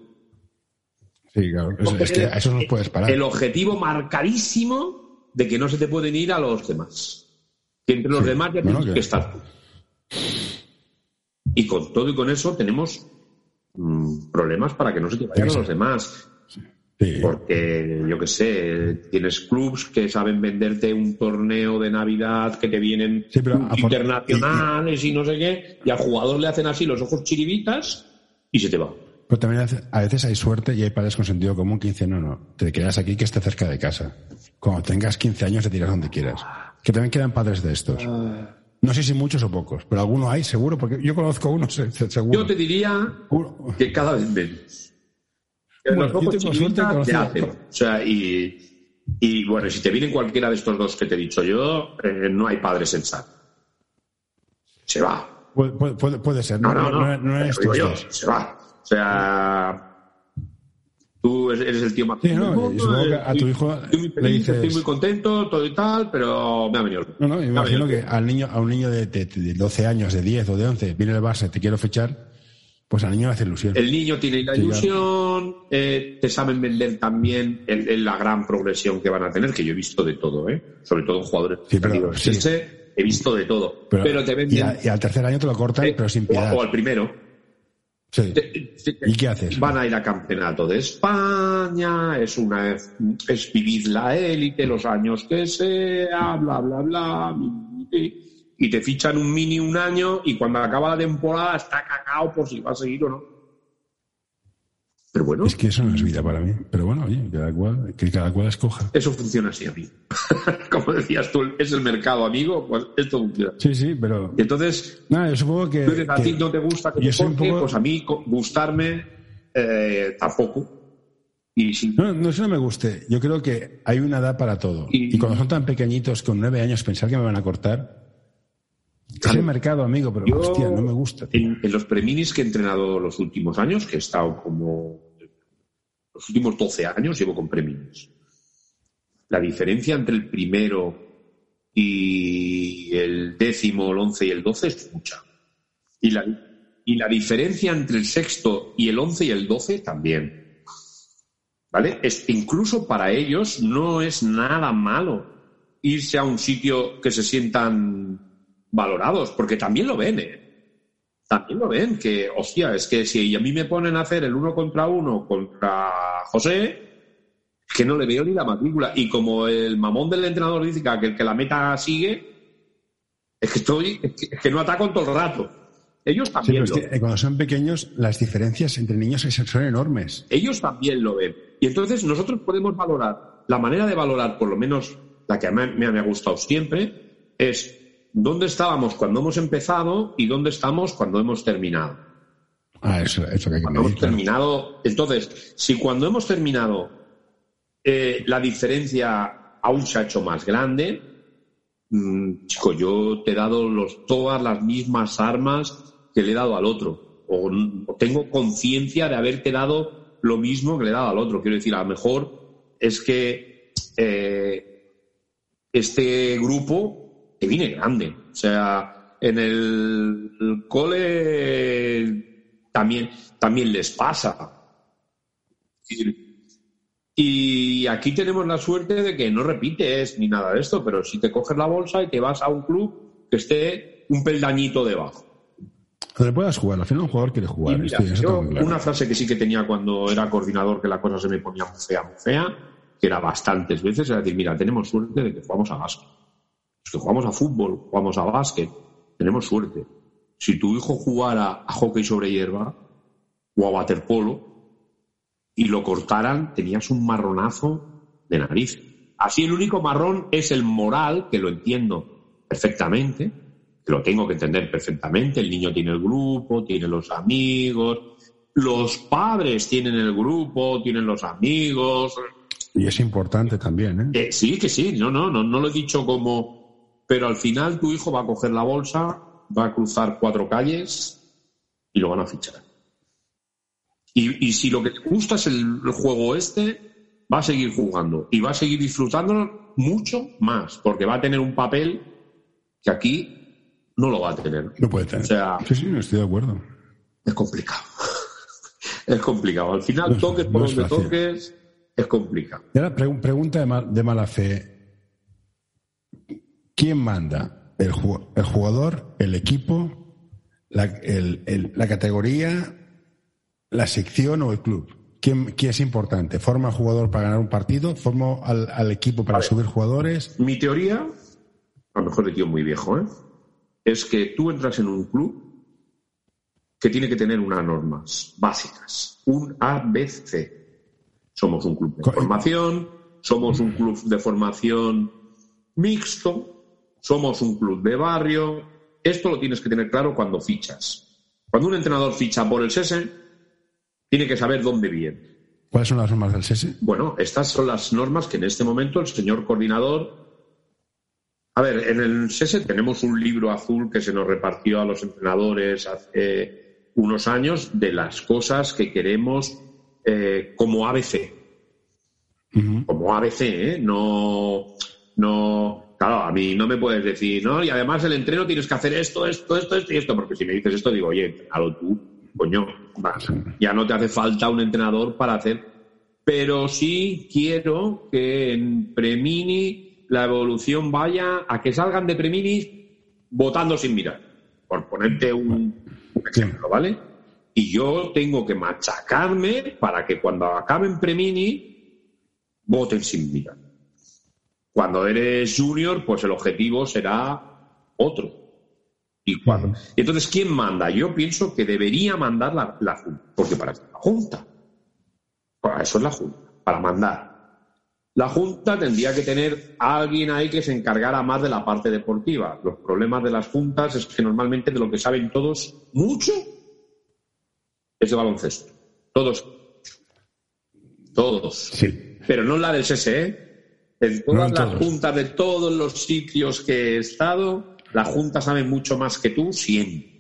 Sí, claro. Es, que a eso no puedes parar. El objetivo marcadísimo de que no se te pueden ir a los demás. Que entre los demás ya tienes que... estar Y con todo y con eso tenemos problemas para que no se te vayan a los demás. Porque, yo qué sé, tienes clubs que saben venderte un torneo de Navidad que te vienen internacionales y, no sé qué, y al jugador le hacen así los ojos chiribitas y se te va. Pero también a veces hay suerte y hay padres con sentido común que dicen, no, no, te quedas aquí que esté cerca de casa. Cuando tengas 15 años te tiras donde quieras. Que también quedan padres de estos. No sé si muchos o pocos, pero alguno hay, seguro, porque yo conozco uno, seguro. Yo te diría que cada vez menos. Bueno, yo tengo suerte O sea, y, bueno, si te vienen cualquiera de estos dos que te he dicho yo, eh, no hay padre sensato. Se va. Puede, ser, no, no, no, no, es yo, se va. O sea, tú eres el tío más. Sí, no, a tu hijo le dices... Estoy muy contento, todo y tal, pero me ha venido. No, no, imagino que al niño, a un niño de, 12 años, de 10 o de 11, viene el base, te quiero fichar, pues al niño le hace ilusión. El niño tiene la ilusión, eh, te saben vender también el, la gran progresión que van a tener, que yo he visto de todo, ¿eh? sobre todo en jugadores. Sí, pero, he visto de todo. Pero, te venden. Y, al tercer año te lo cortan, eh, pero sin piedad. O al primero. ¿Y qué haces? Van a ir a campeonato de España, es una es vivir la élite, los años que sea, bla bla bla, y te fichan un mini un año y cuando acaba la temporada está cagado por si va a seguir o no. Pero bueno. Es que eso no es vida para mí. Pero bueno, oye, cada cual, que cada cual escoja. Eso funciona así a mí. Como decías tú, es el mercado amigo, pues esto funciona. Sí, sí, pero. Y entonces. No, yo supongo que. a ti no te gusta que te corte, pues a mí gustarme eh, tampoco. Y si... no, no es que no me guste. Yo creo que hay una edad para todo. Y, cuando son tan pequeñitos, con nueve años, pensar que me van a cortar. Es el mercado, amigo, pero hostia, no me gusta. En, en, los preminis que he entrenado los últimos años, que he estado como los últimos 12 años llevo con premios. La diferencia entre el primero y el décimo, el once y el doce es mucha. Y la, y la diferencia entre el sexto y el once y el doce también. ¿Vale? Es, incluso para ellos no es nada malo irse a un sitio que se sientan valorados, porque también lo ven, ¿eh? También lo ven, que, hostia, es que si a mí me ponen a hacer el uno contra uno contra José, que no le veo ni la matrícula. Y como el mamón del entrenador dice que el que la meta sigue, es que estoy, es que, no ataco todo el rato. Ellos también lo ven. Cuando son pequeños, las diferencias entre niños son enormes. Ellos también lo ven. Y entonces nosotros podemos valorar, la manera de valorar, por lo menos la que a mí me ha gustado siempre, es dónde estábamos cuando hemos empezado y dónde estamos cuando hemos terminado. Ah, eso, eso que hay que cuando hemos terminado. Entonces, si cuando hemos terminado eh, la diferencia aún se ha hecho más grande, mm, chico, yo te he dado los, todas las mismas armas que le he dado al otro. O, tengo conciencia de haberte dado lo mismo que le he dado al otro. Quiero decir, a lo mejor es que eh, este grupo que viene grande. O sea, en el, cole también, también les pasa. Y aquí tenemos la suerte de que no repites ni nada de esto, pero si te coges la bolsa y te vas a un club que esté un peldañito debajo. Donde puedas jugar, al final un jugador quiere jugar. Una frase que sí que tenía cuando era coordinador, que la cosa se me ponía muy fea, muy fea, que era bastantes veces, era decir, mira, tenemos suerte de que jugamos a básquet. Los que jugamos a fútbol, jugamos a básquet, tenemos suerte. Si tu hijo jugara a hockey sobre hierba o a waterpolo y lo cortaran, tenías un marronazo de nariz. Así el único marrón es el moral, que lo entiendo perfectamente, que lo tengo que entender perfectamente. El niño tiene el grupo, tiene los amigos, los padres tienen el grupo, tienen los amigos. Y es importante también, ¿eh? sí, que sí, no, no, no, no lo he dicho como. Pero al final tu hijo va a coger la bolsa, va a cruzar cuatro calles y lo van a fichar. Y, si lo que te gusta es el, juego este, va a seguir jugando y va a seguir disfrutándolo mucho más, porque va a tener un papel que aquí no lo va a tener. No puede tener. O sea, sí, sí, estoy de acuerdo. Es complicado. es complicado. Al final, toques por donde toques, es complicado. pregunta de, mala fe. ¿Quién manda? ¿El, jugador, el equipo, la, la categoría, la sección o el club? ¿Quién, es importante? ¿Forma al jugador para ganar un partido? ¿Forma al, equipo para subir jugadores? Mi teoría, a lo mejor de tío muy viejo, ¿eh? es que tú entras en un club que tiene que tener unas normas básicas, un ABC. Somos un club de formación, somos un club de formación mixto, somos un club de barrio. Esto lo tienes que tener claro cuando fichas. Cuando un entrenador ficha por el SESE, tiene que saber dónde viene. ¿Cuáles son las normas del SESE? Bueno, estas son las normas que en este momento el señor coordinador. A ver, en el SESE tenemos un libro azul que se nos repartió a los entrenadores hace unos años de las cosas que queremos eh, como ABC. Como ABC, ¿eh? No, no. Claro, a mí no me puedes decir, ¿no? Y además el entreno tienes que hacer esto, esto, esto, esto y esto, porque si me dices esto, digo, oye, entrenalo tú coño, ya no te hace falta un entrenador para hacer. Pero sí quiero que en Premini la evolución vaya a que salgan de Premini votando sin mirar, por ponerte un, ejemplo, ¿vale? Y yo tengo que machacarme para que cuando acaben Premini voten sin mirar. Cuando eres junior, pues el objetivo será otro. Y, entonces, ¿quién manda? Yo pienso que debería mandar la, Junta, porque para la Junta. Para eso es la Junta, para mandar. La Junta tendría que tener a alguien ahí que se encargara más de la parte deportiva. Los problemas de las juntas es que normalmente de lo que saben todos mucho es de baloncesto. Todos. Todos. Sí. Pero no la del SSE. En todas las juntas de todos los sitios que he estado, la Junta sabe mucho más que tú siempre.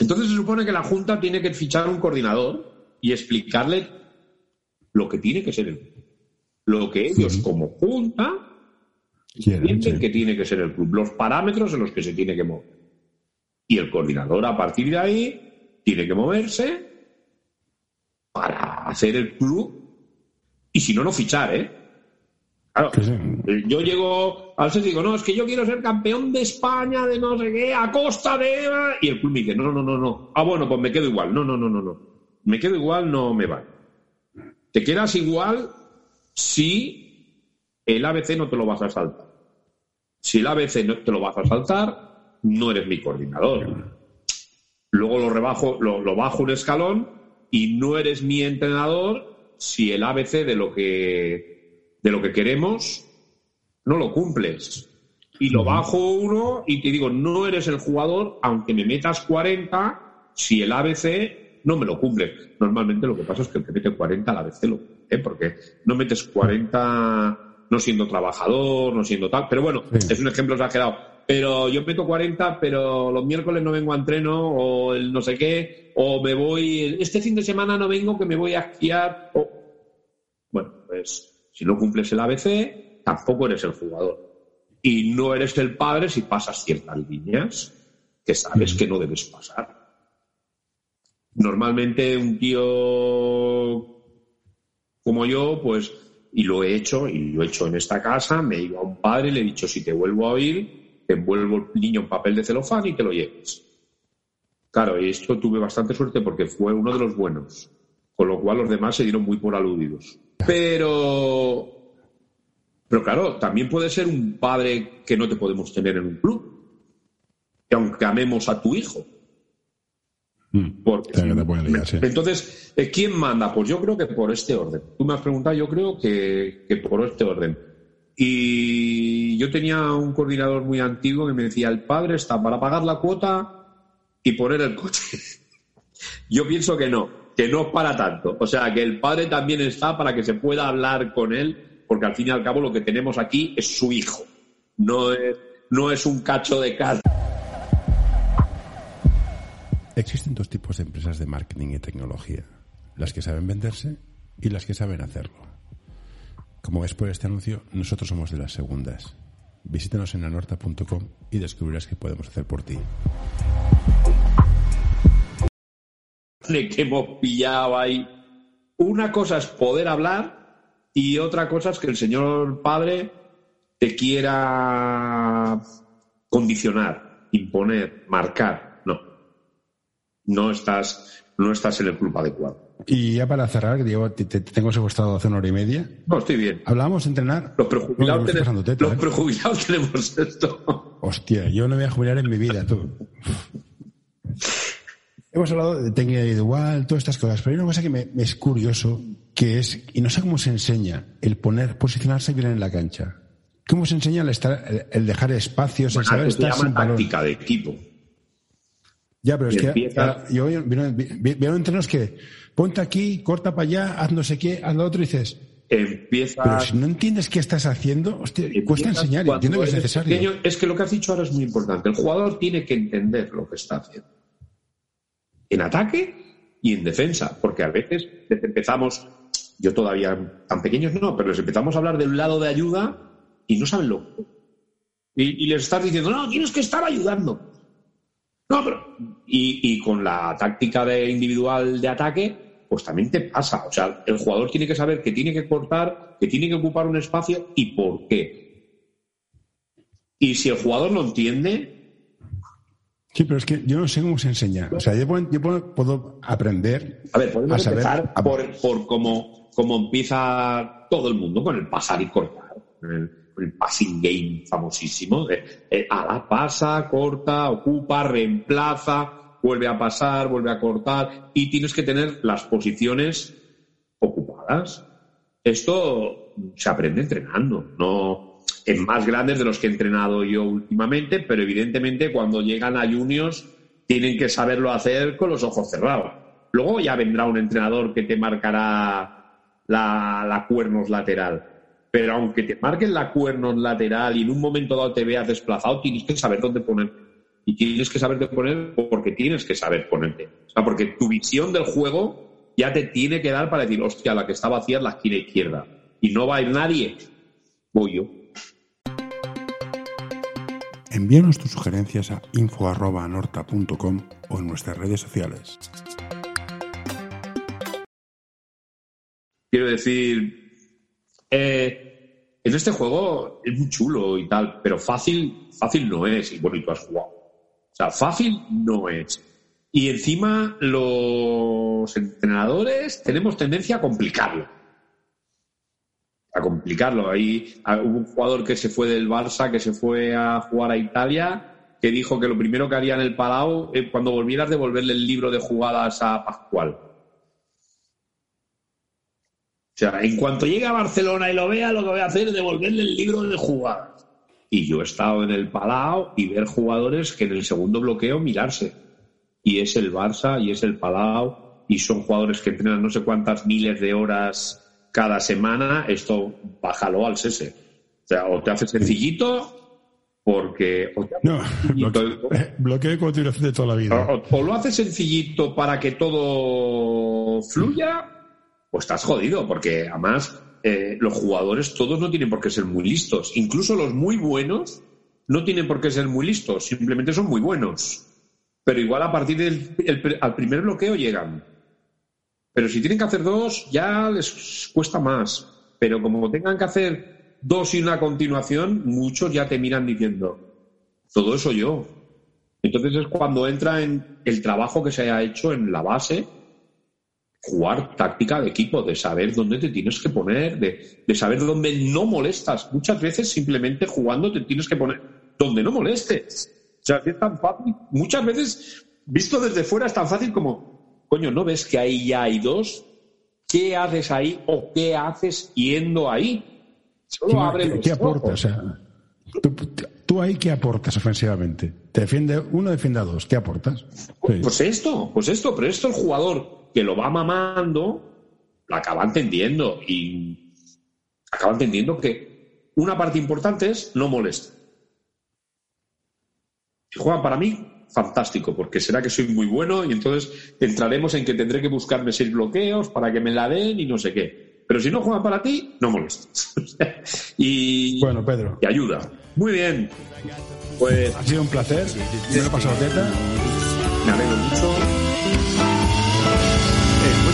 Entonces se supone que la Junta tiene que fichar un coordinador y explicarle lo que tiene que ser el club. Lo que ellos como Junta entienden que tiene que ser el club, los parámetros en los que se tiene que mover. Y el coordinador a partir de ahí tiene que moverse para hacer el club y si no, no fichar, ¿eh? Claro, eh, yo llego al set y digo, no, es que yo quiero ser campeón de España, de no sé qué, a costa de... Y el club me dice, no, no, no, no. Ah, bueno, pues me quedo igual. No, no, no, no, no. Me quedo igual, no me va. Te quedas igual si el ABC no te lo vas a saltar. Si el ABC no te lo vas a saltar, no eres mi coordinador. Luego lo rebajo, lo, lo bajo un escalón y no eres mi entrenador si el ABC de lo que de lo que queremos, no lo cumples. Y lo bajo uno y te digo, no eres el jugador, aunque me metas 40, si el ABC no me lo cumple. Normalmente lo que pasa es que el que mete 40 al ABC lo cumple, porque no metes 40 no siendo trabajador, no siendo tal. Pero bueno, es un ejemplo exagerado. Pero yo meto 40, pero los miércoles no vengo a entreno, o el no sé qué, o me voy, este fin de semana no vengo que me voy a esquiar. O... Bueno, pues si no cumples el ABC, tampoco eres el jugador. Y no eres el padre si pasas ciertas líneas que sabes que no debes pasar. Normalmente un tío como yo, pues, y lo he hecho, y lo he hecho en esta casa, me he ido a un padre y le he dicho, si te vuelvo a oír, envuelvo el niño en papel de celofán y te lo lleves. Claro, y esto tuve bastante suerte porque fue uno de los buenos, con lo cual los demás se dieron muy por aludidos. Pero, pero claro, también puede ser un padre que no te podemos tener en un club, que aunque amemos a tu hijo. Mm. Entonces, eh, ¿quién manda? Pues yo creo que por este orden. Tú me has preguntado, yo creo que, que por este orden. Y yo tenía un coordinador muy antiguo que me decía, el padre está para pagar la cuota y poner el coche. Yo pienso que no, que no es para tanto. O sea, que el padre también está para que se pueda hablar con él, porque al fin y al cabo lo que tenemos aquí es su hijo, no es, no es un cacho de casa. Existen dos tipos de empresas de marketing y tecnología, las que saben venderse y las que saben hacerlo. Como ves por este anuncio, nosotros somos de las segundas. Visítanos en anorta.com y descubrirás qué podemos hacer por ti. que hemos pillado ahí. Una cosa es poder hablar y otra cosa es que el señor padre te quiera condicionar, imponer, marcar. No. No estás, no estás en el club adecuado. Y ya para cerrar, Diego, te, tengo secuestrado hace una hora y media. No, estoy bien. Hablábamos de entrenar. Los prejubilados, tenemos, los ¿eh? prejubilados tenemos esto. Hostia, yo no me voy a jubilar en mi vida, tú. Hemos hablado de técnica individual, todas estas cosas, pero hay una cosa que me, es curioso, que es, y no sé cómo se enseña, el poner, posicionarse bien en la cancha. ¿Cómo se enseña el, estar, el dejar espacios, el saber estar sin táctica de equipo. Ya, pero es que yo veo entrenos que ponte aquí, corta para allá, haz no sé qué, haz lo otro y dices. Empieza. Pero si no entiendes qué estás haciendo, hostia, cuesta enseñar entiendo que es necesario. es que lo que has dicho ahora es muy importante. El jugador tiene que entender lo que está haciendo en ataque y en defensa, porque a veces empezamos, yo todavía tan pequeños no, pero les empezamos a hablar de un lado de ayuda y no saben lo y, y les estás diciendo, no, tienes que estar ayudando. No, pero. Y, y, con la táctica de individual de ataque, pues también te pasa. O sea, el jugador tiene que saber que tiene que cortar, que tiene que ocupar un espacio y por qué. Y si el jugador lo entiende, Sí, pero es que yo no sé cómo se enseña. O sea, yo puedo, aprender. A ver, podemos empezar por, por cómo, empieza todo el mundo con el pasar y cortar. El, passing game famosísimo. a la pasa, corta, ocupa, reemplaza, vuelve a pasar, vuelve a cortar. Y tienes que tener las posiciones ocupadas. Esto se aprende entrenando, no, en más grandes de los que he entrenado yo últimamente, pero evidentemente cuando llegan a juniors tienen que saberlo hacer con los ojos cerrados. Luego ya vendrá un entrenador que te marcará la, cuernos lateral. Pero aunque te marquen la cuernos lateral y en un momento dado te veas desplazado, tienes que saber dónde poner. Y tienes que saber dónde poner porque tienes que saber ponerte. O sea, porque tu visión del juego ya te tiene que dar para decir, hostia, la que está vacía es la esquina izquierda. Y no va a ir nadie. Voy yo. Envíanos tus sugerencias a info.anorta.com o en nuestras redes sociales. Quiero decir, eh, en este juego es muy chulo y tal, pero fácil, fácil no es. Y bueno, y tú has jugado. Sea, fácil no es. Y encima los entrenadores tenemos tendencia a complicarlo a complicarlo. Ahí ah, hubo un jugador que se fue del Barça, que se fue a jugar a Italia, que dijo que lo primero que haría en el Palau, es cuando volvieras, devolverle el libro de jugadas a Pascual. O sea, en cuanto llegue a Barcelona y lo vea, lo que voy a hacer es devolverle el libro de jugadas. Y yo he estado en el Palau y ver jugadores que en el segundo bloqueo mirarse. Y es el Barça y es el Palau y son jugadores que entrenan no sé cuántas miles de horas cada semana, esto bájalo al sese. O sea, o te hace sencillito porque... no, bloqueo de continuación de toda la vida. O, lo hace sencillito para que todo fluya, pues estás jodido, porque además eh, los jugadores todos no tienen por qué ser muy listos. Incluso los muy buenos no tienen por qué ser muy listos, simplemente son muy buenos. Pero igual a partir del al primer bloqueo llegan. Pero si tienen que hacer dos, ya les cuesta más. Pero como tengan que hacer dos y una continuación, muchos ya te miran diciendo, Todo eso yo. Entonces es cuando entra en el trabajo que se haya hecho en la base, jugar táctica de equipo, de saber dónde te tienes que poner, de, de saber dónde no molestas. Muchas veces simplemente jugando te tienes que poner donde no molestes. O sea, es tan fácil. Muchas veces, visto desde fuera, es tan fácil como, coño, ¿no ves que ahí ya hay dos? ¿Qué haces ahí o qué haces yendo ahí? Solo abre ¿Qué, ¿qué aporta? O sea, ¿tú, ahí qué aportas ofensivamente? ¿Te defiende uno, defiende a dos? ¿Qué aportas? Pues esto, pues esto, pero esto el jugador que lo va mamando lo acaba entendiendo y acaba entendiendo que una parte importante es no molestar. Si juegan para mí, fantástico, porque será que soy muy bueno y entonces entraremos en que tendré que buscarme seis bloqueos para que me la den y no sé qué. Pero si no juegan para ti, no molestes. y, bueno, Pedro. Y ayuda. Muy bien. Pues. Ha sido un placer. Me lo he pasado teta. Me alegro mucho.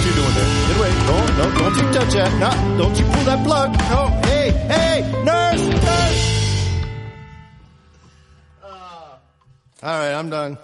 What you doing there? Get away. No, no, don't you touch that. No, don't you pull that plug. No, hey, hey, nurse, nurse. Uh, All right, I'm done.